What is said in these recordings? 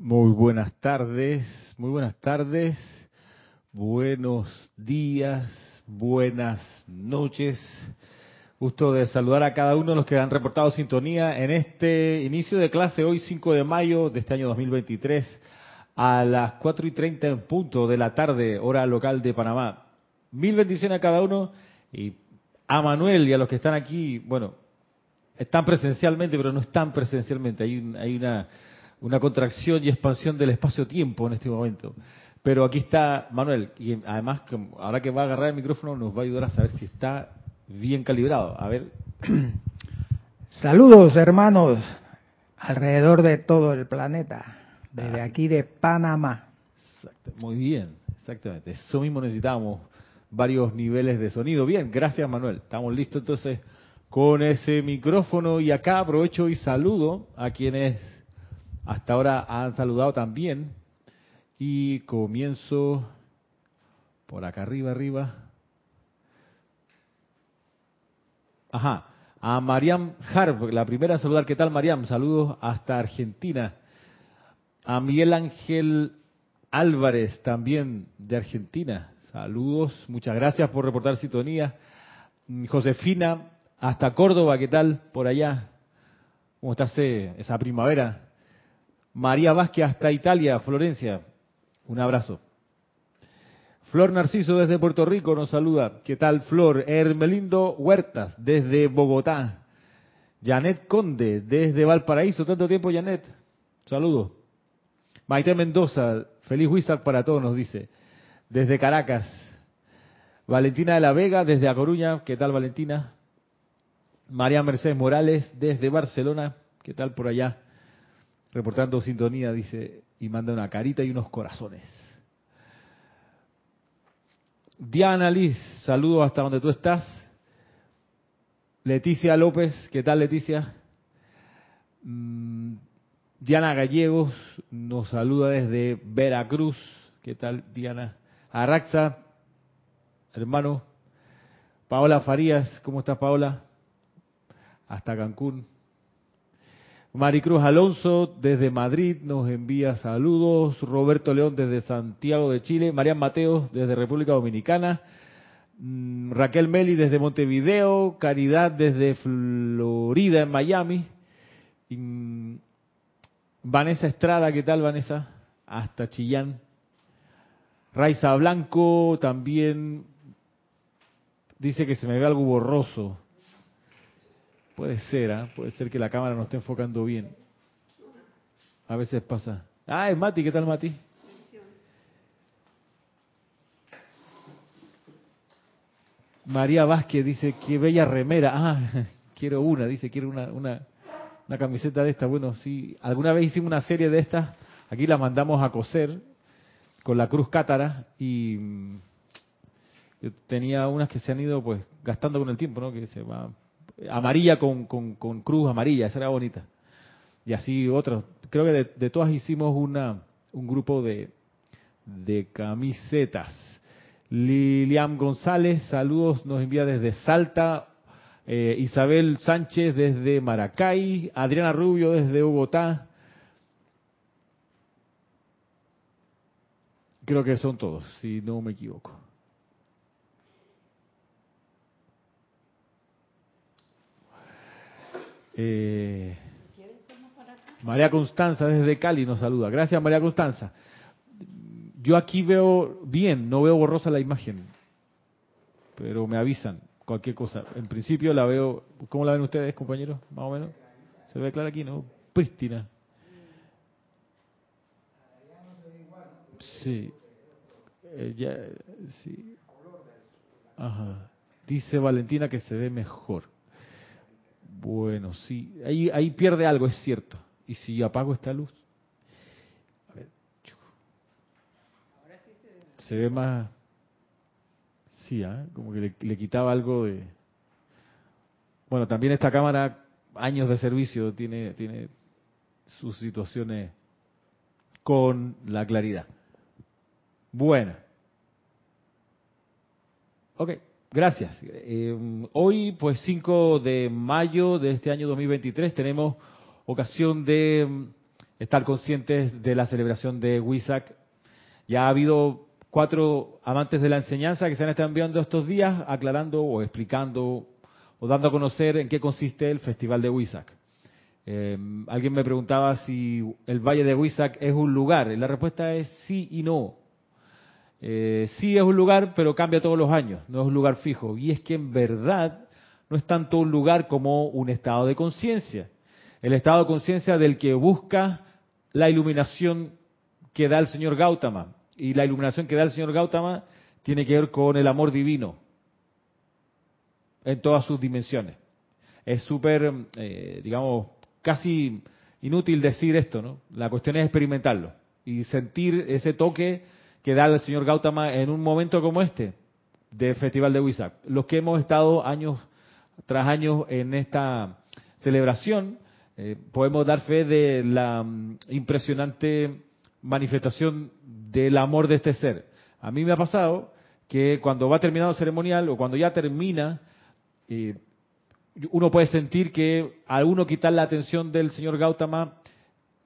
Muy buenas tardes, muy buenas tardes, buenos días, buenas noches. Gusto de saludar a cada uno de los que han reportado sintonía en este inicio de clase hoy 5 de mayo de este año 2023 a las 4 y 30 en punto de la tarde, hora local de Panamá. Mil bendiciones a cada uno y a Manuel y a los que están aquí, bueno, están presencialmente, pero no están presencialmente. Hay, hay una, una contracción y expansión del espacio-tiempo en este momento. Pero aquí está Manuel, y además, ahora que va a agarrar el micrófono, nos va a ayudar a saber si está bien calibrado. A ver. Saludos, hermanos, alrededor de todo el planeta, desde aquí de Panamá. Muy bien, exactamente. Eso mismo necesitamos, varios niveles de sonido. Bien, gracias, Manuel. Estamos listos entonces con ese micrófono y acá aprovecho y saludo a quienes hasta ahora han saludado también y comienzo por acá arriba, arriba. Ajá, a Mariam Harb, la primera a saludar. ¿Qué tal, Mariam? Saludos hasta Argentina. A Miguel Ángel Álvarez, también de Argentina. Saludos, muchas gracias por reportar sintonía. Josefina hasta Córdoba, ¿qué tal por allá? ¿Cómo está esa primavera? María Vázquez hasta Italia, Florencia. Un abrazo. Flor Narciso desde Puerto Rico nos saluda. ¿Qué tal, Flor? Hermelindo Huertas desde Bogotá. Janet Conde desde Valparaíso. Tanto tiempo, Janet. Saludos. Maite Mendoza, feliz Wizard para todos, nos dice. Desde Caracas. Valentina de la Vega desde A Coruña. ¿Qué tal, Valentina? María Mercedes Morales desde Barcelona. ¿Qué tal por allá? Reportando sintonía, dice, y manda una carita y unos corazones. Diana Liz, saludos hasta donde tú estás. Leticia López, ¿qué tal Leticia? Mm, Diana Gallegos nos saluda desde Veracruz. ¿Qué tal Diana? Araxa, hermano. Paola Farías, ¿cómo estás Paola? Hasta Cancún. Maricruz Alonso desde Madrid nos envía saludos. Roberto León desde Santiago de Chile. Marian Mateos desde República Dominicana. Mm, Raquel Meli desde Montevideo. Caridad desde Florida en Miami. Mm, Vanessa Estrada, ¿qué tal Vanessa? Hasta Chillán. Raiza Blanco también dice que se me ve algo borroso. Puede ser, ¿ah? puede ser que la cámara no esté enfocando bien. A veces pasa. Ah, es Mati, ¿qué tal Mati? María Vázquez dice, qué bella remera. Ah, quiero una, dice, quiero una, una, una camiseta de esta. Bueno, sí, alguna vez hicimos una serie de estas, aquí las mandamos a coser con la cruz cátara y mm, yo tenía unas que se han ido pues gastando con el tiempo, ¿no? Que se va amarilla con, con, cruz amarilla, esa era bonita. Y así otras. Creo que de, todas hicimos una, un grupo de, de camisetas. Lilian González, saludos, nos envía desde Salta. Eh, Isabel Sánchez desde Maracay. Adriana Rubio desde Bogotá. Creo que son todos, si no me equivoco. Eh, María Constanza desde Cali nos saluda. Gracias María Constanza. Yo aquí veo bien, no veo borrosa la imagen, pero me avisan cualquier cosa. En principio la veo, ¿cómo la ven ustedes compañeros? Más o menos. Se ve clara aquí, ¿no? Prístina. Sí. Eh, sí. Ajá. Dice Valentina que se ve mejor. Bueno, sí, ahí, ahí pierde algo, es cierto. ¿Y si apago esta luz? A ver. Se ve más... Sí, ¿eh? como que le, quitaba algo de... Bueno, también esta cámara, años de servicio, tiene, tiene sus situaciones con la claridad. Bueno. Ok. Gracias. Eh, hoy, pues 5 de mayo de este año 2023, tenemos ocasión de mm, estar conscientes de la celebración de Wisak. Ya ha habido cuatro amantes de la enseñanza que se han estado enviando estos días aclarando o explicando o dando a conocer en qué consiste el Festival de Wisak. Eh, alguien me preguntaba si el Valle de Huizac es un lugar. La respuesta es sí y no. Eh, sí es un lugar, pero cambia todos los años. No es un lugar fijo. Y es que en verdad no es tanto un lugar como un estado de conciencia. El estado de conciencia del que busca la iluminación que da el señor Gautama. Y la iluminación que da el señor Gautama tiene que ver con el amor divino en todas sus dimensiones. Es súper, eh, digamos, casi inútil decir esto, ¿no? La cuestión es experimentarlo y sentir ese toque que da el señor Gautama en un momento como este del Festival de Huizac. Los que hemos estado años tras años en esta celebración, eh, podemos dar fe de la mm, impresionante manifestación del amor de este ser. A mí me ha pasado que cuando va terminado el ceremonial o cuando ya termina, eh, uno puede sentir que al uno quitar la atención del señor Gautama,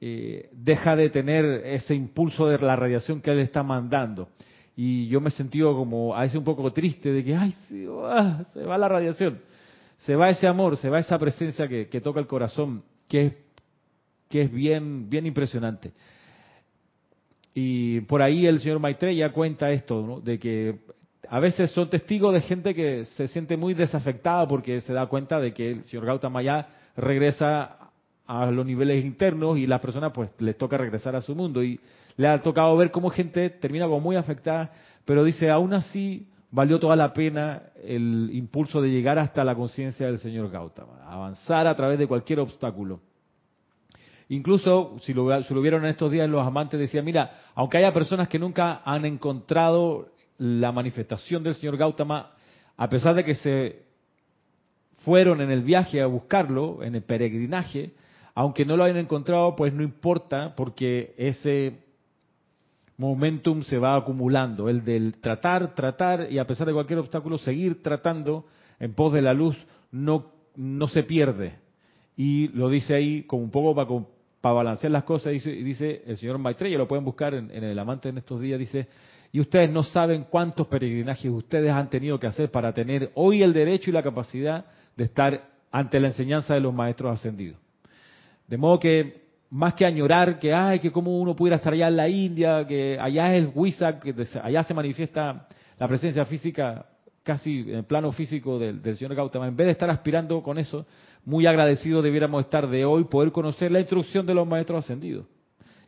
eh, deja de tener ese impulso de la radiación que él está mandando. Y yo me he sentido como a veces un poco triste de que, ay, se va, se va la radiación, se va ese amor, se va esa presencia que, toca el corazón, que es, que es bien, bien impresionante. Y por ahí el señor Maitreya cuenta esto, de que a veces son testigos de gente que se siente muy desafectada porque se da cuenta de que el señor Gautama ya regresa a los niveles internos y las personas pues les toca regresar a su mundo y le ha tocado ver cómo gente termina como muy afectada, pero dice, aún así valió toda la pena el impulso de llegar hasta la conciencia del señor Gautama, avanzar a través de cualquier obstáculo. Incluso, si lo, si lo vieron en estos días, los amantes decían, mira, aunque haya personas que nunca han encontrado la manifestación del señor Gautama, a pesar de que se fueron en el viaje a buscarlo, en el peregrinaje, aunque no lo hayan encontrado, pues no importa, porque ese momentum se va acumulando, el del tratar, tratar y a pesar de cualquier obstáculo, seguir tratando en pos de la luz no, no se pierde. Y lo dice ahí como un poco para, para balancear las cosas, dice, dice el señor Maitreya, lo pueden buscar en, en el Amante en estos días, dice, y ustedes no saben cuántos peregrinajes ustedes han tenido que hacer para tener hoy el derecho y la capacidad de estar ante la enseñanza de los maestros ascendidos. De modo que más que añorar que ay que cómo uno pudiera estar allá en la India, que allá es el que allá se manifiesta la presencia física casi en el plano físico del, del, señor Gautama, en vez de estar aspirando con eso, muy agradecidos debiéramos estar de hoy poder conocer la instrucción de los maestros ascendidos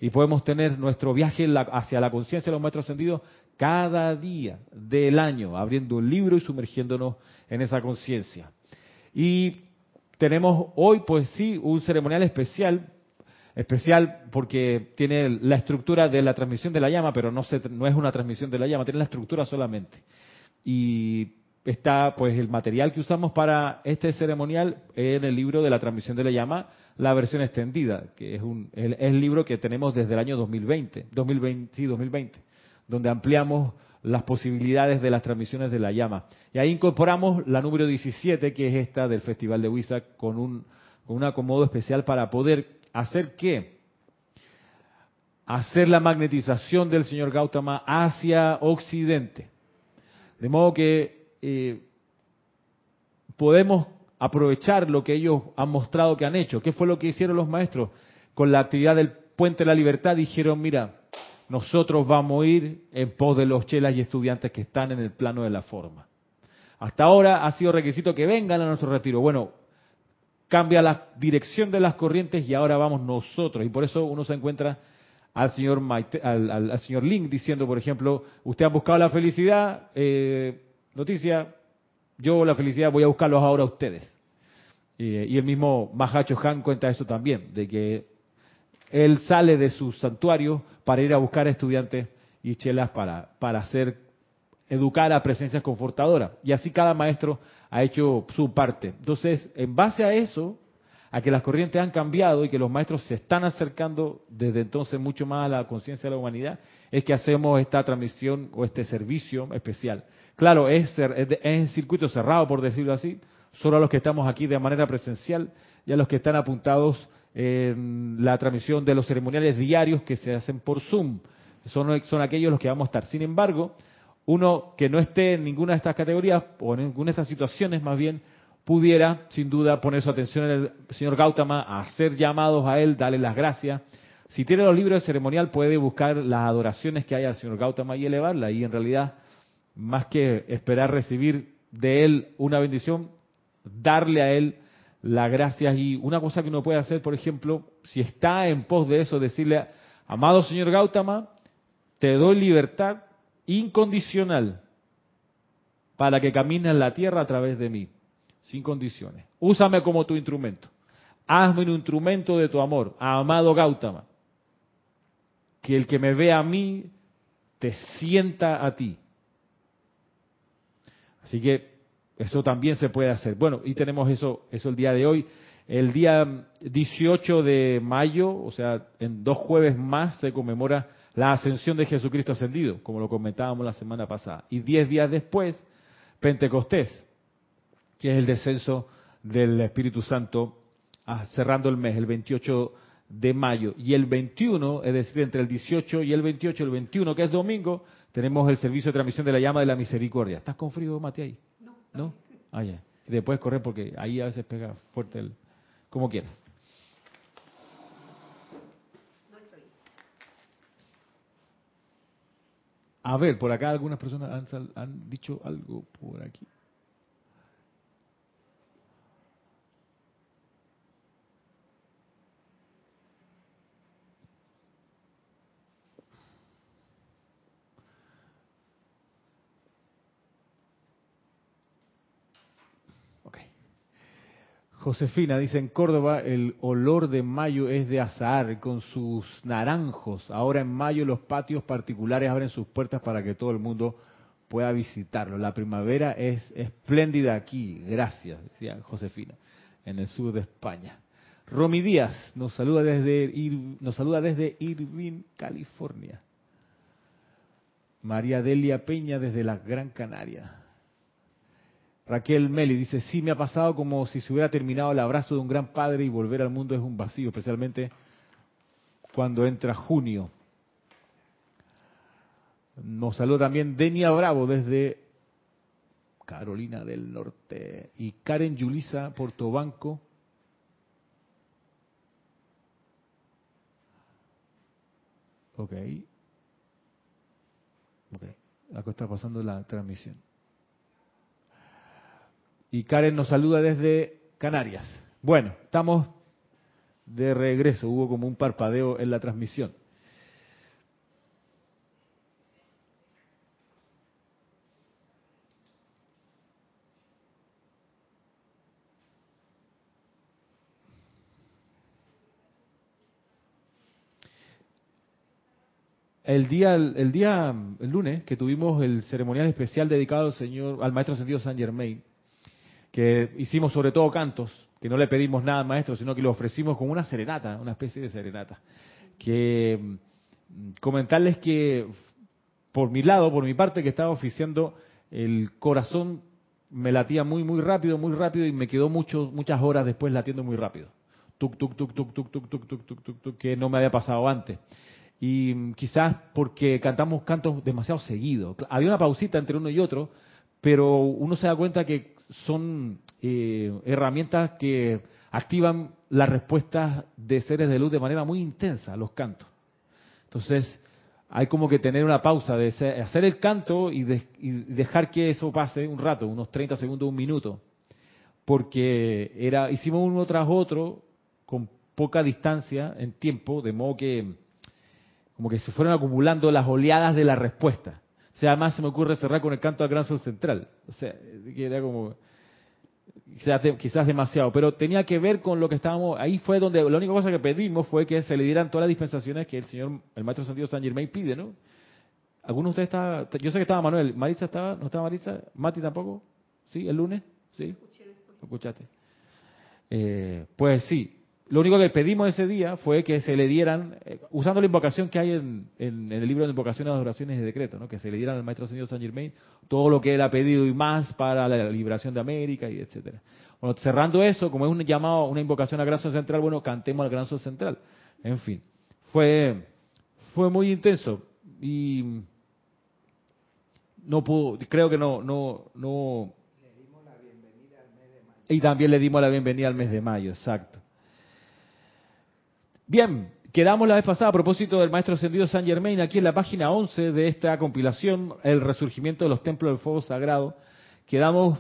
y podemos tener nuestro viaje hacia la conciencia de los maestros ascendidos cada día del año, abriendo un libro y sumergiéndonos en esa conciencia. Y tenemos hoy, pues sí, un ceremonial especial, especial porque tiene la estructura de la transmisión de la llama, pero no, no es una transmisión de la llama, tiene la estructura solamente. Y está pues el material que usamos para este ceremonial en el libro de la transmisión de la llama, la versión extendida, que es, un, el, libro que tenemos desde el año 2020, 2020, sí, 2020, donde ampliamos las posibilidades de las transmisiones de la llama. Y ahí incorporamos la número 17, que es esta del Festival de Huiza, con un, con un acomodo especial para poder hacer qué? Hacer la magnetización del señor Gautama hacia Occidente. De modo que eh, podemos aprovechar lo que ellos han mostrado que han hecho. ¿Qué fue lo que hicieron los maestros? Con la actividad del Puente de la Libertad dijeron, mira, nosotros vamos a ir en pos de los chelas y estudiantes que están en el plano de la forma. Hasta ahora ha sido requisito que vengan a nuestro retiro. Bueno, cambia la dirección de las corrientes y ahora vamos nosotros. Y por eso uno se encuentra al señor, al, señor Link diciendo, por ejemplo, usted ha buscado la felicidad, eh, noticia, yo la felicidad voy a buscarlos ahora a ustedes. Y, el mismo Mahacho Han cuenta eso también, de que él sale de su santuario para ir a buscar estudiantes y chelas para, para hacer, educar a presencias confortadoras. Y así cada maestro ha hecho su parte. Entonces, en base a eso, a que las corrientes han cambiado y que los maestros se están acercando desde entonces mucho más a la conciencia de la humanidad, es que hacemos esta transmisión o este servicio especial. Claro, es, es en circuito cerrado, por decirlo así, solo a los que estamos aquí de manera presencial y a los que están apuntados en la transmisión de los ceremoniales diarios que se hacen por Zoom. Son, aquellos los que vamos a estar. Sin embargo, uno que no esté en ninguna de estas categorías o en ninguna de estas situaciones, más bien, pudiera, sin duda, poner su atención en el señor Gautama, hacer llamados a él, darle las gracias. Si tiene los libros de ceremonial, puede buscar las adoraciones que hay al señor Gautama y elevarla. Y en realidad, más que esperar recibir de él una bendición, darle a él las gracias. Y una cosa que uno puede hacer, por ejemplo, si está en pos de eso, decirle, amado señor Gautama, te doy libertad incondicional para que camines en la tierra a través de mí sin condiciones. Úsame como tu instrumento. Hazme un instrumento de tu amor, amado Gautama. Que el que me vea a mí te sienta a ti. Así que eso también se puede hacer. Bueno, y tenemos eso, eso el día de hoy. El día 18 de mayo, o sea, en dos jueves más, se conmemora la ascensión de Jesucristo ascendido, como lo comentábamos la semana pasada. Y diez días después, Pentecostés que es el descenso del Espíritu Santo ah, cerrando el mes, el 28 de mayo. Y el 21, es decir, entre el 18 y el 28, el 21, que es domingo, tenemos el servicio de transmisión de la llama de la misericordia. ¿Estás con frío, Mati, ahí? No. Ah, ya. Y después correr porque ahí a veces pega fuerte el... Como quieras. A ver, por acá algunas personas han, han dicho algo por aquí. Josefina dice, en Córdoba el olor de mayo es de azahar con sus naranjos. Ahora en mayo los patios particulares abren sus puertas para que todo el mundo pueda visitarlo. La primavera es espléndida aquí, gracias, decía Josefina, en el sur de España. Romy Díaz nos saluda desde, nos saluda desde Irvine, California. María Delia Peña desde la Gran Canaria. Raquel Meli dice, sí me ha pasado como si se hubiera terminado el abrazo de un gran padre y volver al mundo es un vacío, especialmente cuando entra junio. Nos saluda también Denia Bravo desde Carolina del Norte y Karen Yulisa Portobanco. Ok. Ok. Acá está pasando la transmisión. Y Karen nos saluda desde Canarias. Bueno, estamos de regreso. Hubo como un parpadeo en la transmisión. El día, el día, el lunes, que tuvimos el ceremonial especial dedicado al señor, al maestro ascendido San Germain, que hicimos sobre todo cantos, que no le pedimos nada al maestro, sino que lo ofrecimos como una serenata, una especie de serenata. Que mm, comentarles que por mi lado, por mi parte que estaba oficiando, el corazón me latía muy muy rápido, muy rápido y me quedó mucho, muchas horas después latiendo muy rápido. Tuk tuk tuk tuk tuk tuk tuk tuk tuk tuk que no me había pasado antes. Y mm, quizás porque cantamos cantos demasiado seguidos. Había una pausita entre uno y otro, pero uno se da cuenta que son eh, herramientas que activan las respuestas de seres de luz de manera muy intensa, los cantos. Entonces, hay como que tener una pausa de hacer el canto y, dejar que eso pase un rato, unos 30 segundos, un minuto, porque era hicimos uno tras otro con poca distancia en tiempo, de modo que como que se fueron acumulando las oleadas de la respuesta. O sea, además se me ocurre cerrar con el canto al Gran Sol Central. O sea, que era como quizás, demasiado, pero tenía que ver con lo que estábamos, ahí fue donde la única cosa que pedimos fue que se le dieran todas las dispensaciones que el señor, el maestro Santiago San Germain pide, ¿no? ¿Algunos de ustedes está, yo sé que estaba Manuel, Maritza estaba, no estaba Maritza, Mati tampoco, ¿sí? ¿El lunes? ¿Sí? ¿Lo escuchaste? Eh, pues sí, lo único que pedimos ese día fue que se le dieran, eh, usando la invocación que hay en, el libro de invocaciones, adoraciones y decretos, ¿no? que se le dieran al maestro señor San Germain todo lo que él ha pedido y más para la liberación de América y etcétera. Bueno, cerrando eso, como es un llamado, una invocación al gran sol central, bueno, cantemos al gran sol central. En fin, fue, fue muy intenso y no pudo, creo que no, no, no. Y también le dimos la bienvenida al mes de mayo, exacto. Bien, quedamos la vez pasada a propósito del Maestro Ascendido San Germain, aquí en la página 11 de esta compilación, El resurgimiento de los templos del fuego sagrado. Quedamos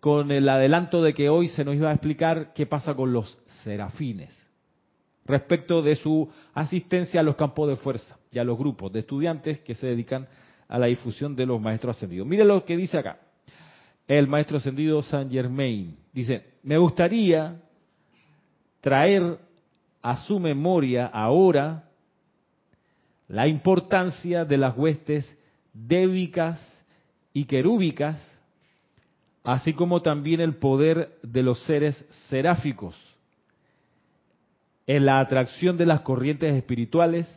con el adelanto de que hoy se nos iba a explicar qué pasa con los serafines respecto de su asistencia a los campos de fuerza y a los grupos de estudiantes que se dedican a la difusión de los maestros ascendidos. Mire lo que dice acá. El maestro ascendido San Germain dice, me gustaría traer a su memoria ahora la importancia de las huestes débicas y querúbicas, así como también el poder de los seres seráficos en la atracción de las corrientes espirituales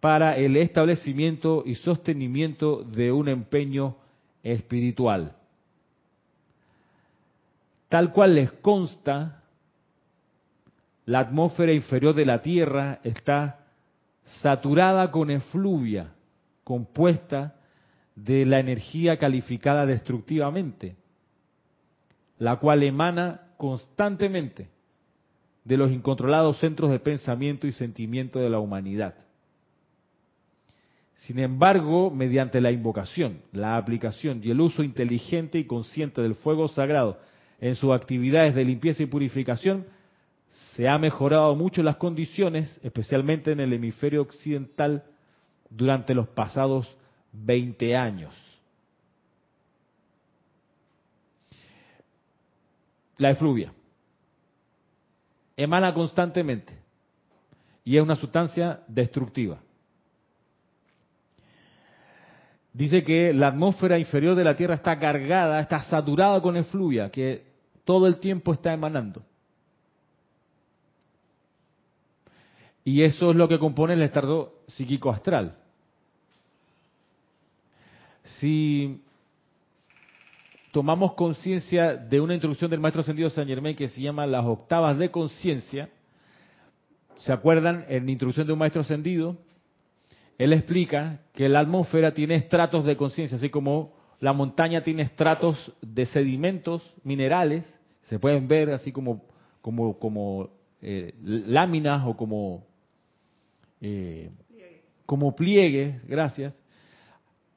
para el establecimiento y sostenimiento de un empeño espiritual. Tal cual les consta, la atmósfera inferior de la Tierra está saturada con efluvia, compuesta de la energía calificada destructivamente, la cual emana constantemente de los incontrolados centros de pensamiento y sentimiento de la humanidad. Sin embargo, mediante la invocación, la aplicación y el uso inteligente y consciente del fuego sagrado en sus actividades de limpieza y purificación, se ha mejorado mucho las condiciones, especialmente en el hemisferio occidental, durante los pasados 20 años. La efluvia emana constantemente y es una sustancia destructiva. Dice que la atmósfera inferior de la Tierra está cargada, está saturada con efluvia, que todo el tiempo está emanando. Y eso es lo que compone el estado psíquico astral. Si tomamos conciencia de una introducción del maestro ascendido San Germain que se llama Las octavas de conciencia, ¿se acuerdan? En la introducción de un maestro ascendido, él explica que la atmósfera tiene estratos de conciencia, así como la montaña tiene estratos de sedimentos minerales, se pueden ver así como, como, como eh, láminas o como eh, como pliegues, gracias.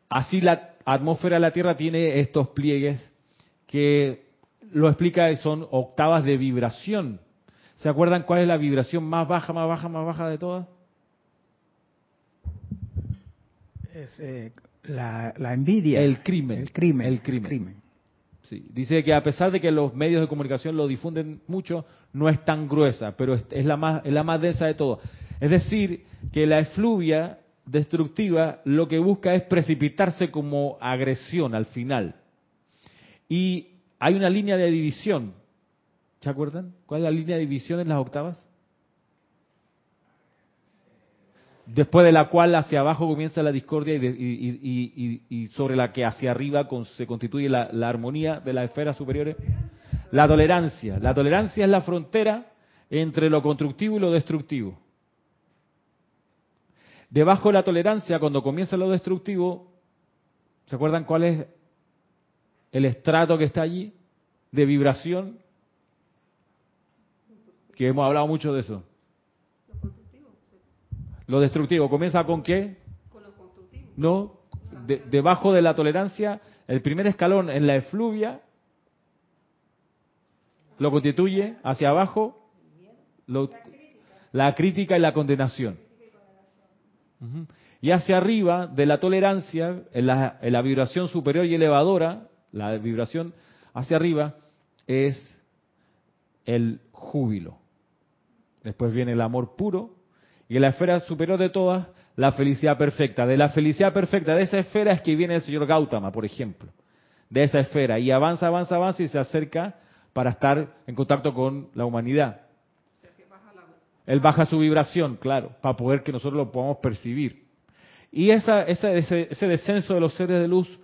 Así la atmósfera de la Tierra tiene estos pliegues que lo explica son octavas de vibración. ¿Se acuerdan cuál es la vibración más baja, más baja, más baja de todas? Es, eh, la, envidia. El crimen. El crimen. El crimen. Sí. Dice que a pesar de que los medios de comunicación lo difunden mucho, no es tan gruesa, pero es, la, más, es la más densa de todas. Es decir, que la efluvia destructiva lo que busca es precipitarse como agresión al final. Y hay una línea de división. ¿Se acuerdan? ¿Cuál es la línea de división en las octavas? Después de la cual hacia abajo comienza la discordia y, sobre la que hacia arriba se constituye la, la armonía de las esferas superiores. La tolerancia. La tolerancia es la frontera entre lo constructivo y lo destructivo. Debajo de la tolerancia, cuando comienza lo destructivo, ¿se acuerdan cuál es el estrato que está allí de vibración? Que hemos hablado mucho de eso. Lo destructivo, ¿comienza con qué? Con lo constructivo. No, debajo de la tolerancia, el primer escalón en la efluvia lo constituye hacia abajo la crítica y la condenación. Y hacia arriba de la tolerancia, en la, vibración superior y elevadora, la vibración hacia arriba es el júbilo. Después viene el amor puro y en la esfera superior de todas, la felicidad perfecta. De la felicidad perfecta, de esa esfera es que viene el señor Gautama, por ejemplo. De esa esfera. Y avanza, avanza, avanza y se acerca para estar en contacto con la humanidad. Él baja su vibración, claro, para poder que nosotros lo podamos percibir. Y esa, ese, ese, descenso de los seres de luz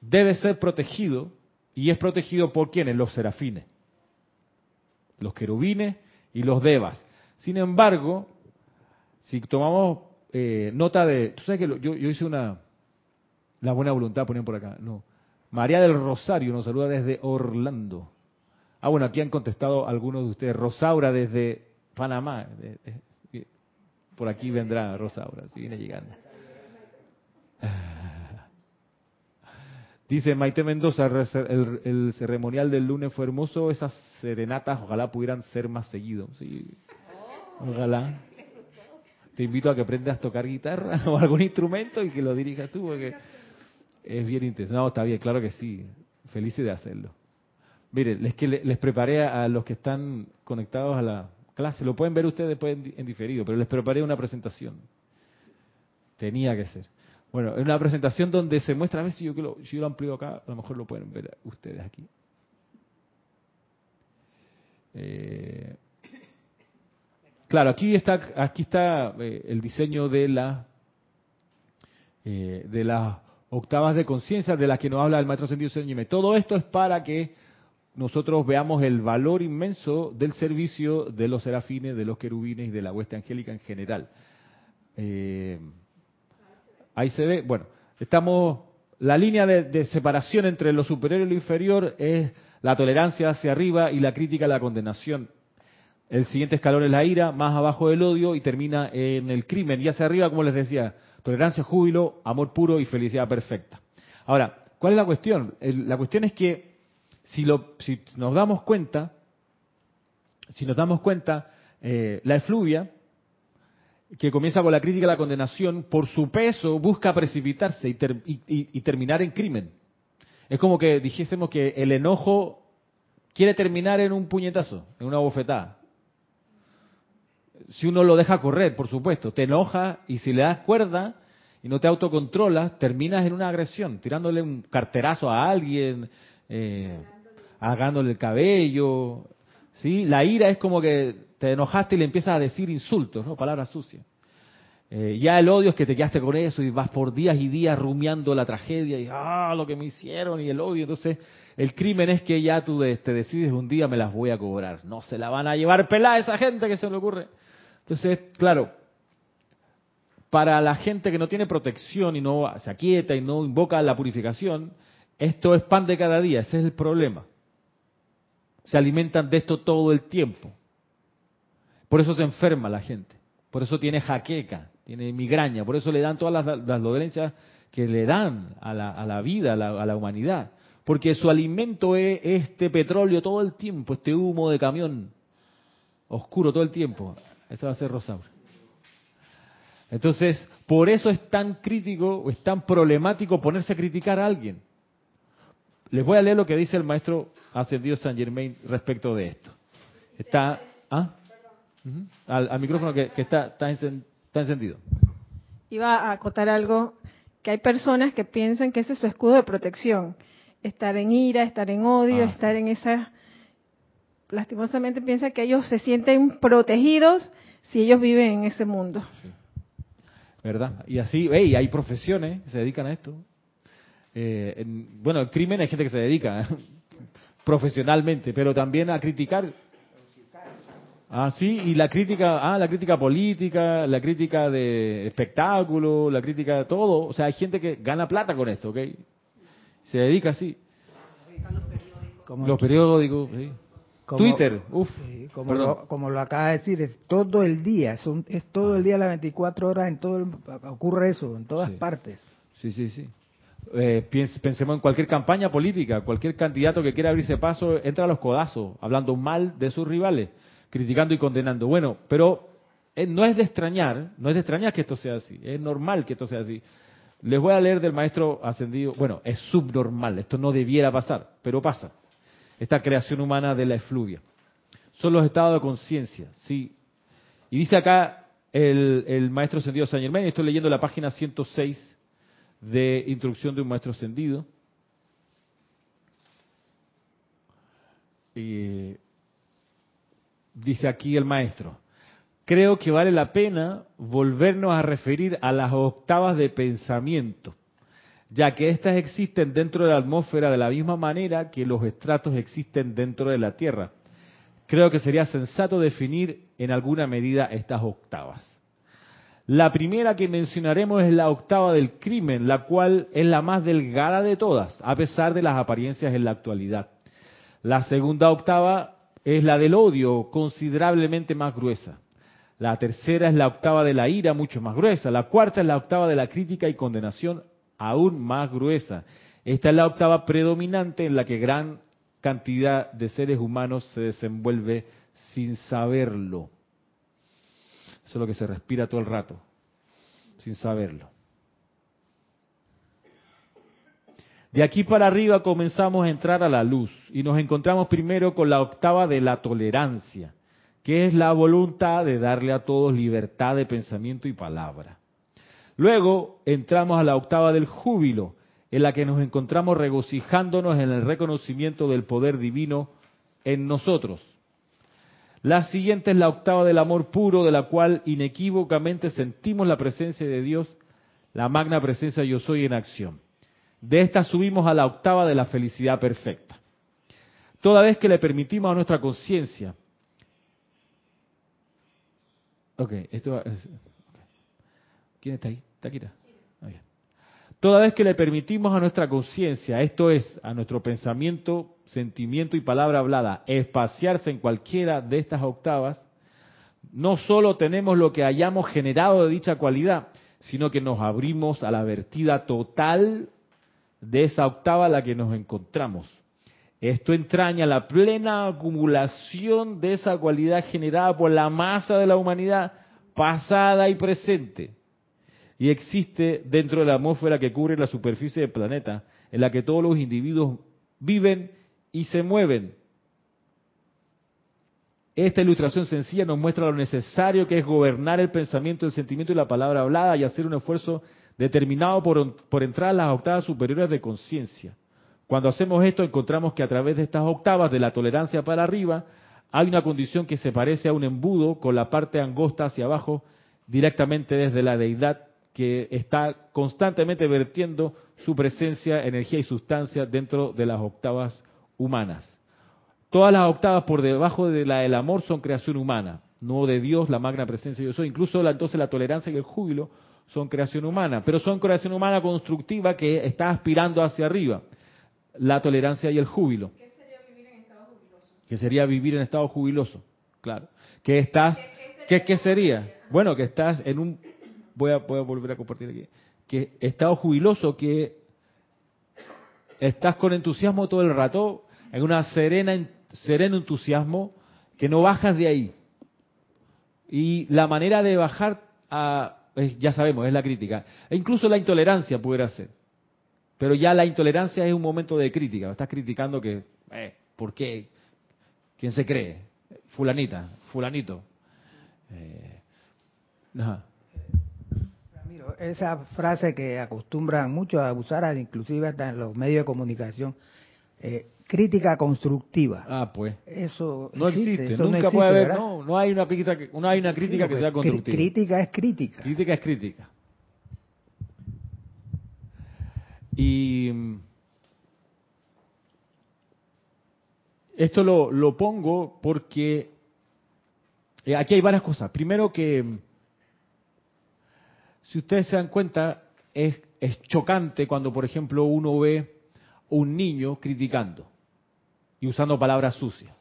debe ser protegido, y es protegido por quienes, los serafines. los querubines y los devas. Sin embargo, si tomamos eh, nota de... Tú sabes que yo, yo hice una... La buena voluntad, ponían por acá. No. María del Rosario nos saluda desde Orlando. Ah, bueno, aquí han contestado algunos de ustedes. Rosaura desde Panamá. Por aquí vendrá Rosaura, si viene llegando. Dice Maite Mendoza, el, ceremonial del lunes fue hermoso, esas serenatas ojalá pudieran ser más seguidos. Sí, ojalá. Te invito a que aprendas a tocar guitarra o algún instrumento y que lo dirijas tú, porque es bien intenso. No, está bien, claro que sí. Feliz de hacerlo. Miren, es que les preparé a los que están conectados a la clase, lo pueden ver ustedes después en diferido, pero les preparé una presentación. Tenía que ser. Bueno, es una presentación donde se muestra, a ver si yo, lo, si yo lo amplío acá, a lo mejor lo pueden ver ustedes aquí. Eh, claro, aquí está, aquí está eh, el diseño de la eh, de las octavas de conciencia de las que nos habla el maestro sentido Señor Todo esto es para que nosotros veamos el valor inmenso del servicio de los serafines, de los querubines y de la hueste angélica en general. Eh, Ahí se ve, bueno, estamos, la línea de, separación entre lo superior y lo inferior es la tolerancia hacia arriba y la crítica a la condenación. El siguiente escalón es la ira, más abajo el odio y termina en el crimen. Y hacia arriba, como les decía, tolerancia, júbilo, amor puro y felicidad perfecta. Ahora, ¿cuál es la cuestión? la cuestión es que si, lo, si nos damos cuenta, si nos damos cuenta, eh, la efluvia que comienza con la crítica y la condenación, por su peso busca precipitarse y, terminar en crimen. Es como que dijésemos que el enojo quiere terminar en un puñetazo, en una bofetada. Si uno lo deja correr, por supuesto, te enoja y si le das cuerda y no te autocontrolas, terminas en una agresión, tirándole un carterazo a alguien, eh, el cabello. ¿sí? La ira es como que te enojaste y le empiezas a decir insultos, ¿no? palabras sucias. Eh, ya el odio es que te quedaste con eso y vas por días y días rumiando la tragedia y ah, lo que me hicieron y el odio. Entonces, el crimen es que ya tú te decides un día me las voy a cobrar. No se la van a llevar pelada esa gente que se le ocurre. Entonces, claro, para la gente que no tiene protección y no se aquieta y no invoca la purificación, esto es pan de cada día, ese es el problema. Se alimentan de esto todo el tiempo. Por eso se enferma la gente. Por eso tiene jaqueca, tiene migraña. Por eso le dan todas las, dolencias que le dan a la, vida, a la, humanidad. Porque su alimento es este petróleo todo el tiempo, este humo de camión oscuro todo el tiempo. Eso va a ser Rosaura. Entonces, por eso es tan crítico o es tan problemático ponerse a criticar a alguien. Les voy a leer lo que dice el maestro ascendido San Germain respecto de esto. Está, ¿ah? al, micrófono que, está, está, encendido. Iba a acotar algo, que hay personas que piensan que ese es su escudo de protección. Estar en ira, estar en odio, ah, estar en esa... Lastimosamente piensan que ellos se sienten protegidos si ellos viven en ese mundo. ¿Verdad? Y así, hey, hay profesiones que se dedican a esto. Eh, bueno, el crimen hay gente que se dedica profesionalmente, pero también a criticar Ah, sí, y la crítica, ah, la crítica política, la crítica de espectáculo, la crítica de todo. O sea, hay gente que gana plata con esto, ¿ok? Se dedica así. los periódicos, sí. Twitter, uff. como, lo, como lo acaba de decir, es todo el día, es todo el día, las 24 horas, en todo ocurre eso, en todas partes. Sí, sí, sí. Eh, pensemos en cualquier campaña política, cualquier candidato que quiera abrirse paso, entra a los codazos, hablando mal de sus rivales criticando y condenando. Bueno, pero eh, no es de extrañar, no es de extrañar que esto sea así, es normal que esto sea así. Les voy a leer del maestro ascendido, bueno, es subnormal, esto no debiera pasar, pero pasa. Esta creación humana de la efluvia. Son los estados de conciencia, sí. Y dice acá el, el maestro ascendido San Germán, estoy leyendo la página 106 de Introducción de un Maestro Ascendido. Dice aquí el maestro, creo que vale la pena volvernos a referir a las octavas de pensamiento, ya que éstas existen dentro de la atmósfera de la misma manera que los estratos existen dentro de la Tierra. creo que sería sensato definir en alguna medida estas octavas. La primera que mencionaremos es la octava del crimen, la cual es la más delgada de todas, a pesar de las apariencias en la actualidad. La segunda octava es la del odio, considerablemente más gruesa. La tercera es la octava de la ira, mucho más gruesa. La cuarta es la octava de la crítica y condenación, aún más gruesa. Esta es la octava predominante en la que gran cantidad de seres humanos se desenvuelve sin saberlo. Lo que se respira todo el rato, sin saberlo. De aquí para arriba comenzamos a entrar a la luz y nos encontramos primero con la octava de la tolerancia, que es la voluntad de darle a todos libertad de pensamiento y palabra. Luego entramos a la octava del júbilo, en la que nos encontramos regocijándonos en el reconocimiento del poder divino en nosotros. La siguiente es la octava del amor puro, de la cual inequívocamente sentimos la presencia de Dios, la magna presencia yo soy en acción. De esta subimos a la octava de la felicidad perfecta. Toda vez que le permitimos a nuestra conciencia. Ok, esto. ¿Quién está ahí? ¿Está aquí? Toda vez que le permitimos a nuestra conciencia, esto es, a nuestro pensamiento, sentimiento y palabra hablada, espaciarse en cualquiera de estas octavas, no solo tenemos lo que hayamos generado de dicha cualidad, sino que nos abrimos a la vertida total de esa octava a la que nos encontramos. Esto entraña la plena acumulación de esa cualidad generada por la masa de la humanidad pasada y presente y existe dentro de la atmósfera que cubre la superficie del planeta, en la que todos los individuos viven y se mueven. Esta ilustración sencilla nos muestra lo necesario que es gobernar el pensamiento, el sentimiento y la palabra hablada y hacer un esfuerzo determinado por, por entrar a las octavas superiores de conciencia. Cuando hacemos esto encontramos que a través de estas octavas de la tolerancia para arriba hay una condición que se parece a un embudo con la parte angosta hacia abajo directamente desde la deidad que está constantemente vertiendo su presencia, energía y sustancia dentro de las octavas humanas. Todas las octavas por debajo de la del amor son creación humana, no de Dios, la magna presencia yo soy. Incluso la, entonces la tolerancia y el júbilo son creación humana, pero son creación humana constructiva que está aspirando hacia arriba. La tolerancia y el júbilo. ¿Qué sería vivir en estado jubiloso? ¿Qué sería vivir en estado jubiloso? Claro. ¿Qué estás? ¿Qué, qué sería? Bueno, que estás en un voy a, volver a compartir aquí, que estado jubiloso, que estás con entusiasmo todo el rato, en una serena, sereno entusiasmo, que no bajas de ahí. Y la manera de bajar, a, ya sabemos, es la crítica. E incluso la intolerancia pudiera ser. Pero ya la intolerancia es un momento de crítica. Estás criticando que, eh, ¿por qué? ¿Quién se cree? Fulanita, fulanito. Eh, esa frase que acostumbran mucho a usar, inclusive hasta en los medios de comunicación, eh, crítica constructiva. Ah, pues. Eso no existe, nunca puede haber, no, no hay una crítica, no hay una crítica que sea constructiva. Crítica es crítica. Crítica es crítica. Y mm, esto lo, lo pongo porque eh, aquí hay varias cosas. Primero que mm, si ustedes se dan cuenta, es, chocante cuando, por ejemplo, uno ve un niño criticando y usando palabras sucias.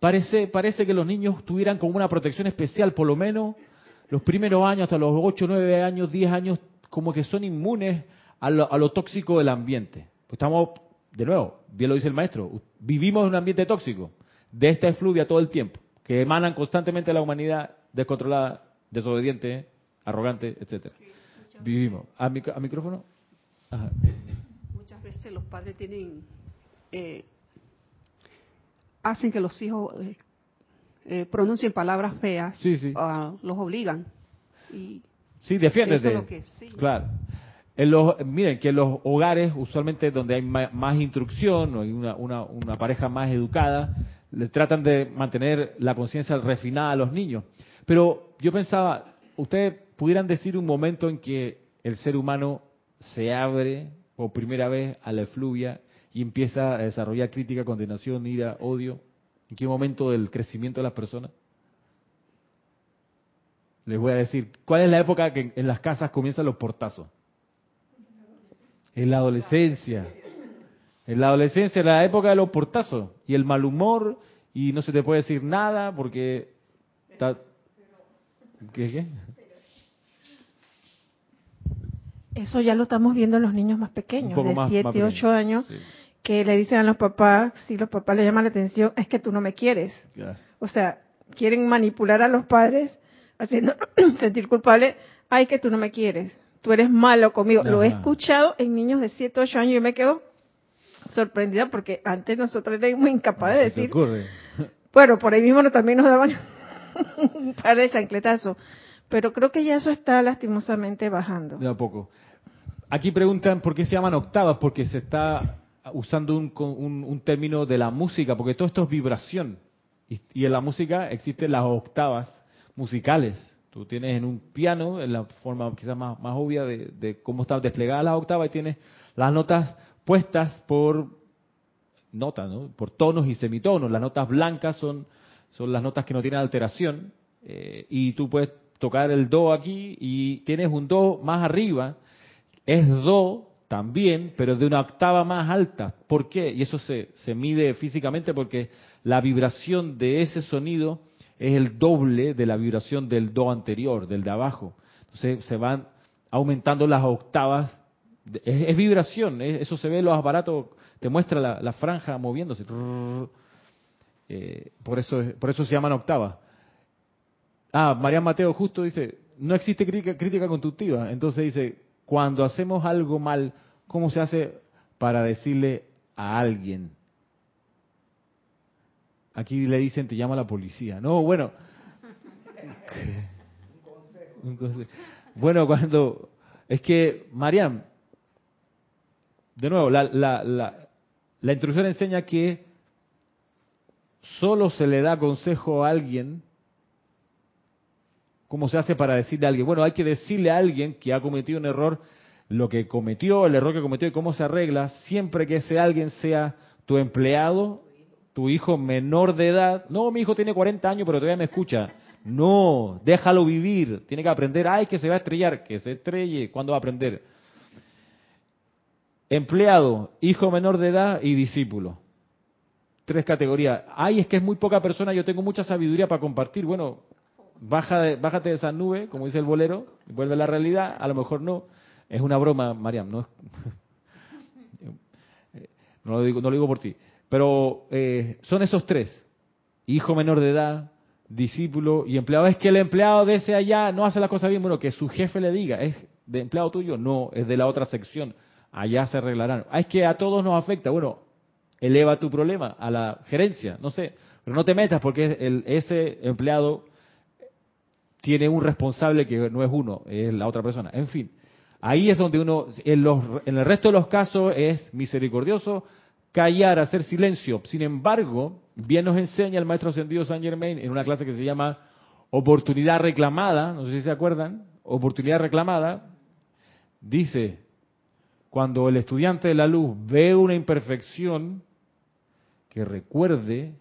Parece, parece que los niños tuvieran como una protección especial, por lo menos los primeros años, hasta los 8, 9 años, 10 años, como que son inmunes a lo, tóxico del ambiente. Pues estamos, de nuevo, bien lo dice el maestro, vivimos en un ambiente tóxico, de esta efluvia todo el tiempo, que emanan constantemente a la humanidad descontrolada, desobediente, arrogante, etcétera. Vivimos. ¿A, micrófono? Muchas veces los padres tienen eh, hacen que los hijos eh, eh, pronuncien palabras feas, sí, sí. los obligan. Y sí, defiéndete. Claro. En los, miren que en los hogares, usualmente donde hay más, instrucción o hay una, una, una, pareja más educada, le tratan de mantener la conciencia refinada a los niños. Pero yo pensaba, ustedes pudieran decir un momento en que el ser humano se abre por primera vez a la efluvia y empieza a desarrollar crítica, condenación, ira, odio. ¿En qué momento del crecimiento de las personas? Les voy a decir, ¿cuál es la época que en las casas comienzan los portazos? En la adolescencia. En la adolescencia, la época de los portazos y el mal humor y no se te puede decir nada porque está... ¿Qué, qué? Eso ya lo estamos viendo en los niños más pequeños, de 7, 8 años, que le dicen a los papás, si los papás le llaman la atención, es que tú no me quieres. O sea, quieren manipular a los padres haciendo sentir culpable, ay, que tú no me quieres, tú eres malo conmigo. Lo he escuchado en niños de 7, 8 años y me quedo sorprendida porque antes nosotros éramos incapaces de decir, bueno, por ahí mismo también nos daban un par de chancletazos. Pero creo que ya eso está lastimosamente bajando. De a poco. Aquí preguntan por qué se llaman octavas, porque se está usando un, un, término de la música, porque todo esto es vibración. Y, en la música existen las octavas musicales. Tú tienes en un piano, en la forma quizás más, más obvia de, cómo está desplegada la octava, y tienes las notas puestas por notas, ¿no? por tonos y semitonos. Las notas blancas son, son las notas que no tienen alteración, eh, y tú puedes tocar el do aquí y tienes un do más arriba es do también, pero de una octava más alta. ¿Por qué? Y eso se, mide físicamente porque la vibración de ese sonido es el doble de la vibración del do anterior, del de abajo. Entonces se van aumentando las octavas. Es, vibración, eso se ve en los aparatos, te muestra la, franja moviéndose. Eh, por, eso, por eso se llaman octavas. Ah, María Mateo justo dice, no existe crítica, crítica constructiva. Entonces dice, cuando hacemos algo mal, ¿cómo se hace para decirle a alguien? Aquí le dicen, te llama la policía. No, bueno. Bueno, cuando... Es que, Mariam, de nuevo, la, la, la, la instrucción enseña que solo se le da consejo a alguien ¿Cómo se hace para decirle a alguien? Bueno, hay que decirle a alguien que ha cometido un error, lo que cometió, el error que cometió y cómo se arregla, siempre que ese alguien sea tu empleado, tu hijo menor de edad. No, mi hijo tiene 40 años, pero todavía me escucha. No, déjalo vivir. Tiene que aprender. Ay, que se va a estrellar. Que se estrelle. ¿Cuándo va a aprender? Empleado, hijo menor de edad y discípulo. Tres categorías. Ay, es que es muy poca persona, yo tengo mucha sabiduría para compartir. Bueno, baja de, bájate de esa nube, como dice el bolero, vuelve a la realidad, a lo mejor no. Es una broma, Mariam, no, no, lo, digo, no lo digo por ti. Pero eh, son esos tres, hijo menor de edad, discípulo y empleado. Es que el empleado de ese allá no hace la cosa bien, bueno, que su jefe le diga, ¿es de empleado tuyo? No, es de la otra sección, allá se arreglarán. Ah, es que a todos nos afecta, bueno, eleva tu problema a la gerencia, no sé, pero no te metas porque el, ese empleado tiene un responsable que no es uno, es la otra persona. En fin, ahí es donde uno, en, los, en el resto de los casos es misericordioso, callar, hacer silencio. Sin embargo, bien nos enseña el maestro ascendido Saint Germain en una clase que se llama Oportunidad Reclamada, no sé si se acuerdan, Oportunidad Reclamada, dice, cuando el estudiante de la luz ve una imperfección, que recuerde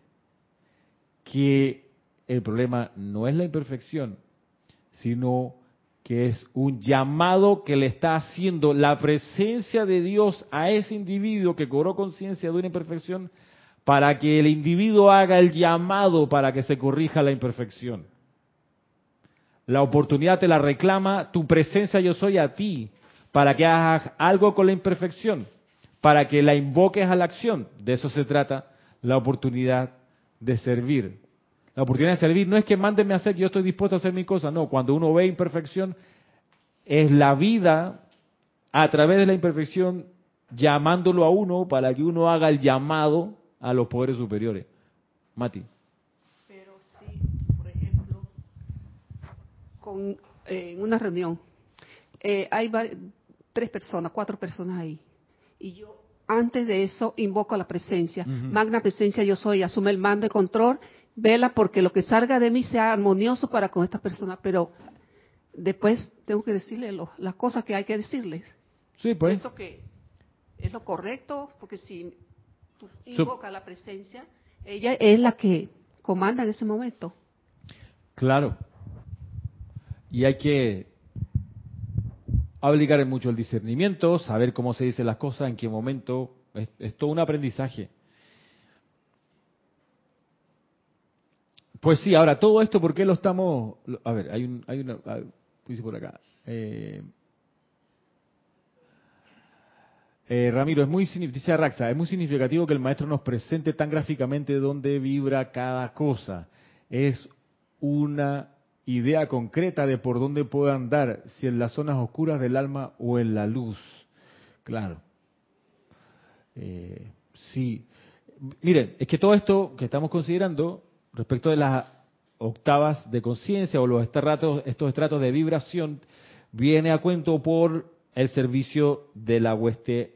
que el problema no es la imperfección, sino que es un llamado que le está haciendo la presencia de Dios a ese individuo que cobró conciencia de una imperfección para que el individuo haga el llamado para que se corrija la imperfección. La oportunidad te la reclama tu presencia yo soy a ti para que hagas algo con la imperfección, para que la invoques a la acción. De eso se trata la oportunidad de servir. La oportunidad de servir no es que mándenme a hacer, yo estoy dispuesto a hacer mi cosa. No, cuando uno ve imperfección, es la vida a través de la imperfección llamándolo a uno para que uno haga el llamado a los poderes superiores. Mati. Pero sí, por ejemplo, con, eh, en una reunión, eh, hay tres personas, cuatro personas ahí. Y yo, antes de eso, invoco a la presencia. Magna presencia yo soy, asume el mando de control vela porque lo que salga de mí sea armonioso para con estas personas, pero después tengo que decirle las cosas que hay que decirles. Sí, pues. Pienso que es lo correcto, porque si tú invocas la presencia, ella es la que comanda en ese momento. Claro. Y hay que aplicar mucho el discernimiento, saber cómo se dicen las cosas, en qué momento. Es, es todo un aprendizaje. Pues sí, ahora todo esto, ¿por qué lo estamos...? A ver, hay, un, hay una... Dice por acá. Eh, eh, Ramiro, es muy, dice Raxa, es muy significativo que el maestro nos presente tan gráficamente dónde vibra cada cosa. Es una idea concreta de por dónde puede andar, si en las zonas oscuras del alma o en la luz. Claro. Eh, sí. Miren, es que todo esto que estamos considerando respecto de las octavas de conciencia o los estratos, estos estratos de vibración, viene a cuento por el servicio de la hueste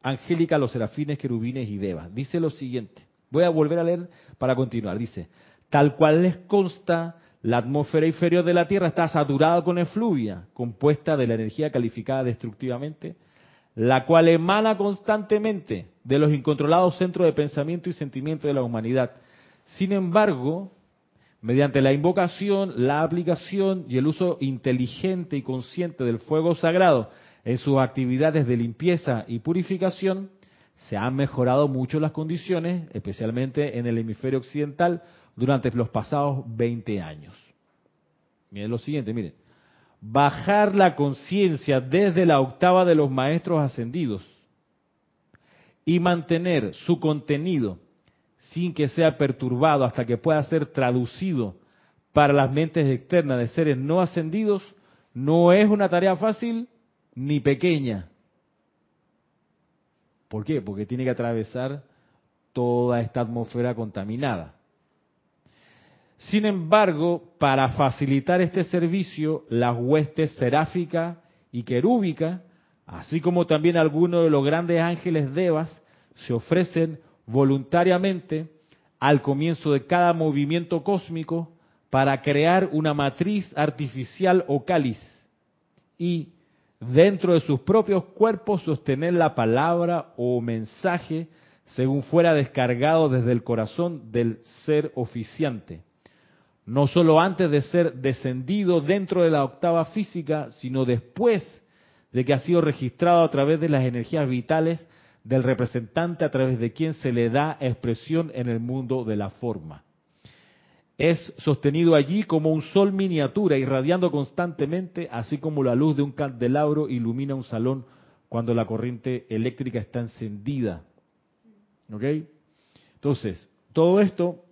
angélica, los serafines, querubines y devas. Dice lo siguiente, voy a volver a leer para continuar. Dice, tal cual les consta, la atmósfera inferior de la Tierra está saturada con efluvia, compuesta de la energía calificada destructivamente, la cual emana constantemente de los incontrolados centros de pensamiento y sentimiento de la humanidad sin embargo, mediante la invocación, la aplicación y el uso inteligente y consciente del fuego sagrado en sus actividades de limpieza y purificación, se han mejorado mucho las condiciones, especialmente en el hemisferio occidental, durante los pasados 20 años. Miren lo siguiente, miren. Bajar la conciencia desde la octava de los maestros ascendidos y mantener su contenido sin que sea perturbado hasta que pueda ser traducido para las mentes externas de seres no ascendidos, no es una tarea fácil ni pequeña. ¿Por qué? Porque tiene que atravesar toda esta atmósfera contaminada. Sin embargo, para facilitar este servicio, las huestes seráfica y querúbica, así como también algunos de los grandes ángeles devas, se ofrecen voluntariamente al comienzo de cada movimiento cósmico para crear una matriz artificial o cáliz y dentro de sus propios cuerpos sostener la palabra o mensaje según fuera descargado desde el corazón del ser oficiante. No solo antes de ser descendido dentro de la octava física, sino después de que ha sido registrado a través de las energías vitales del representante a través de quien se le da expresión en el mundo de la forma. Es sostenido allí como un sol miniatura, irradiando constantemente, así como la luz de un candelabro ilumina un salón cuando la corriente eléctrica está encendida. ¿Ok? Entonces, todo esto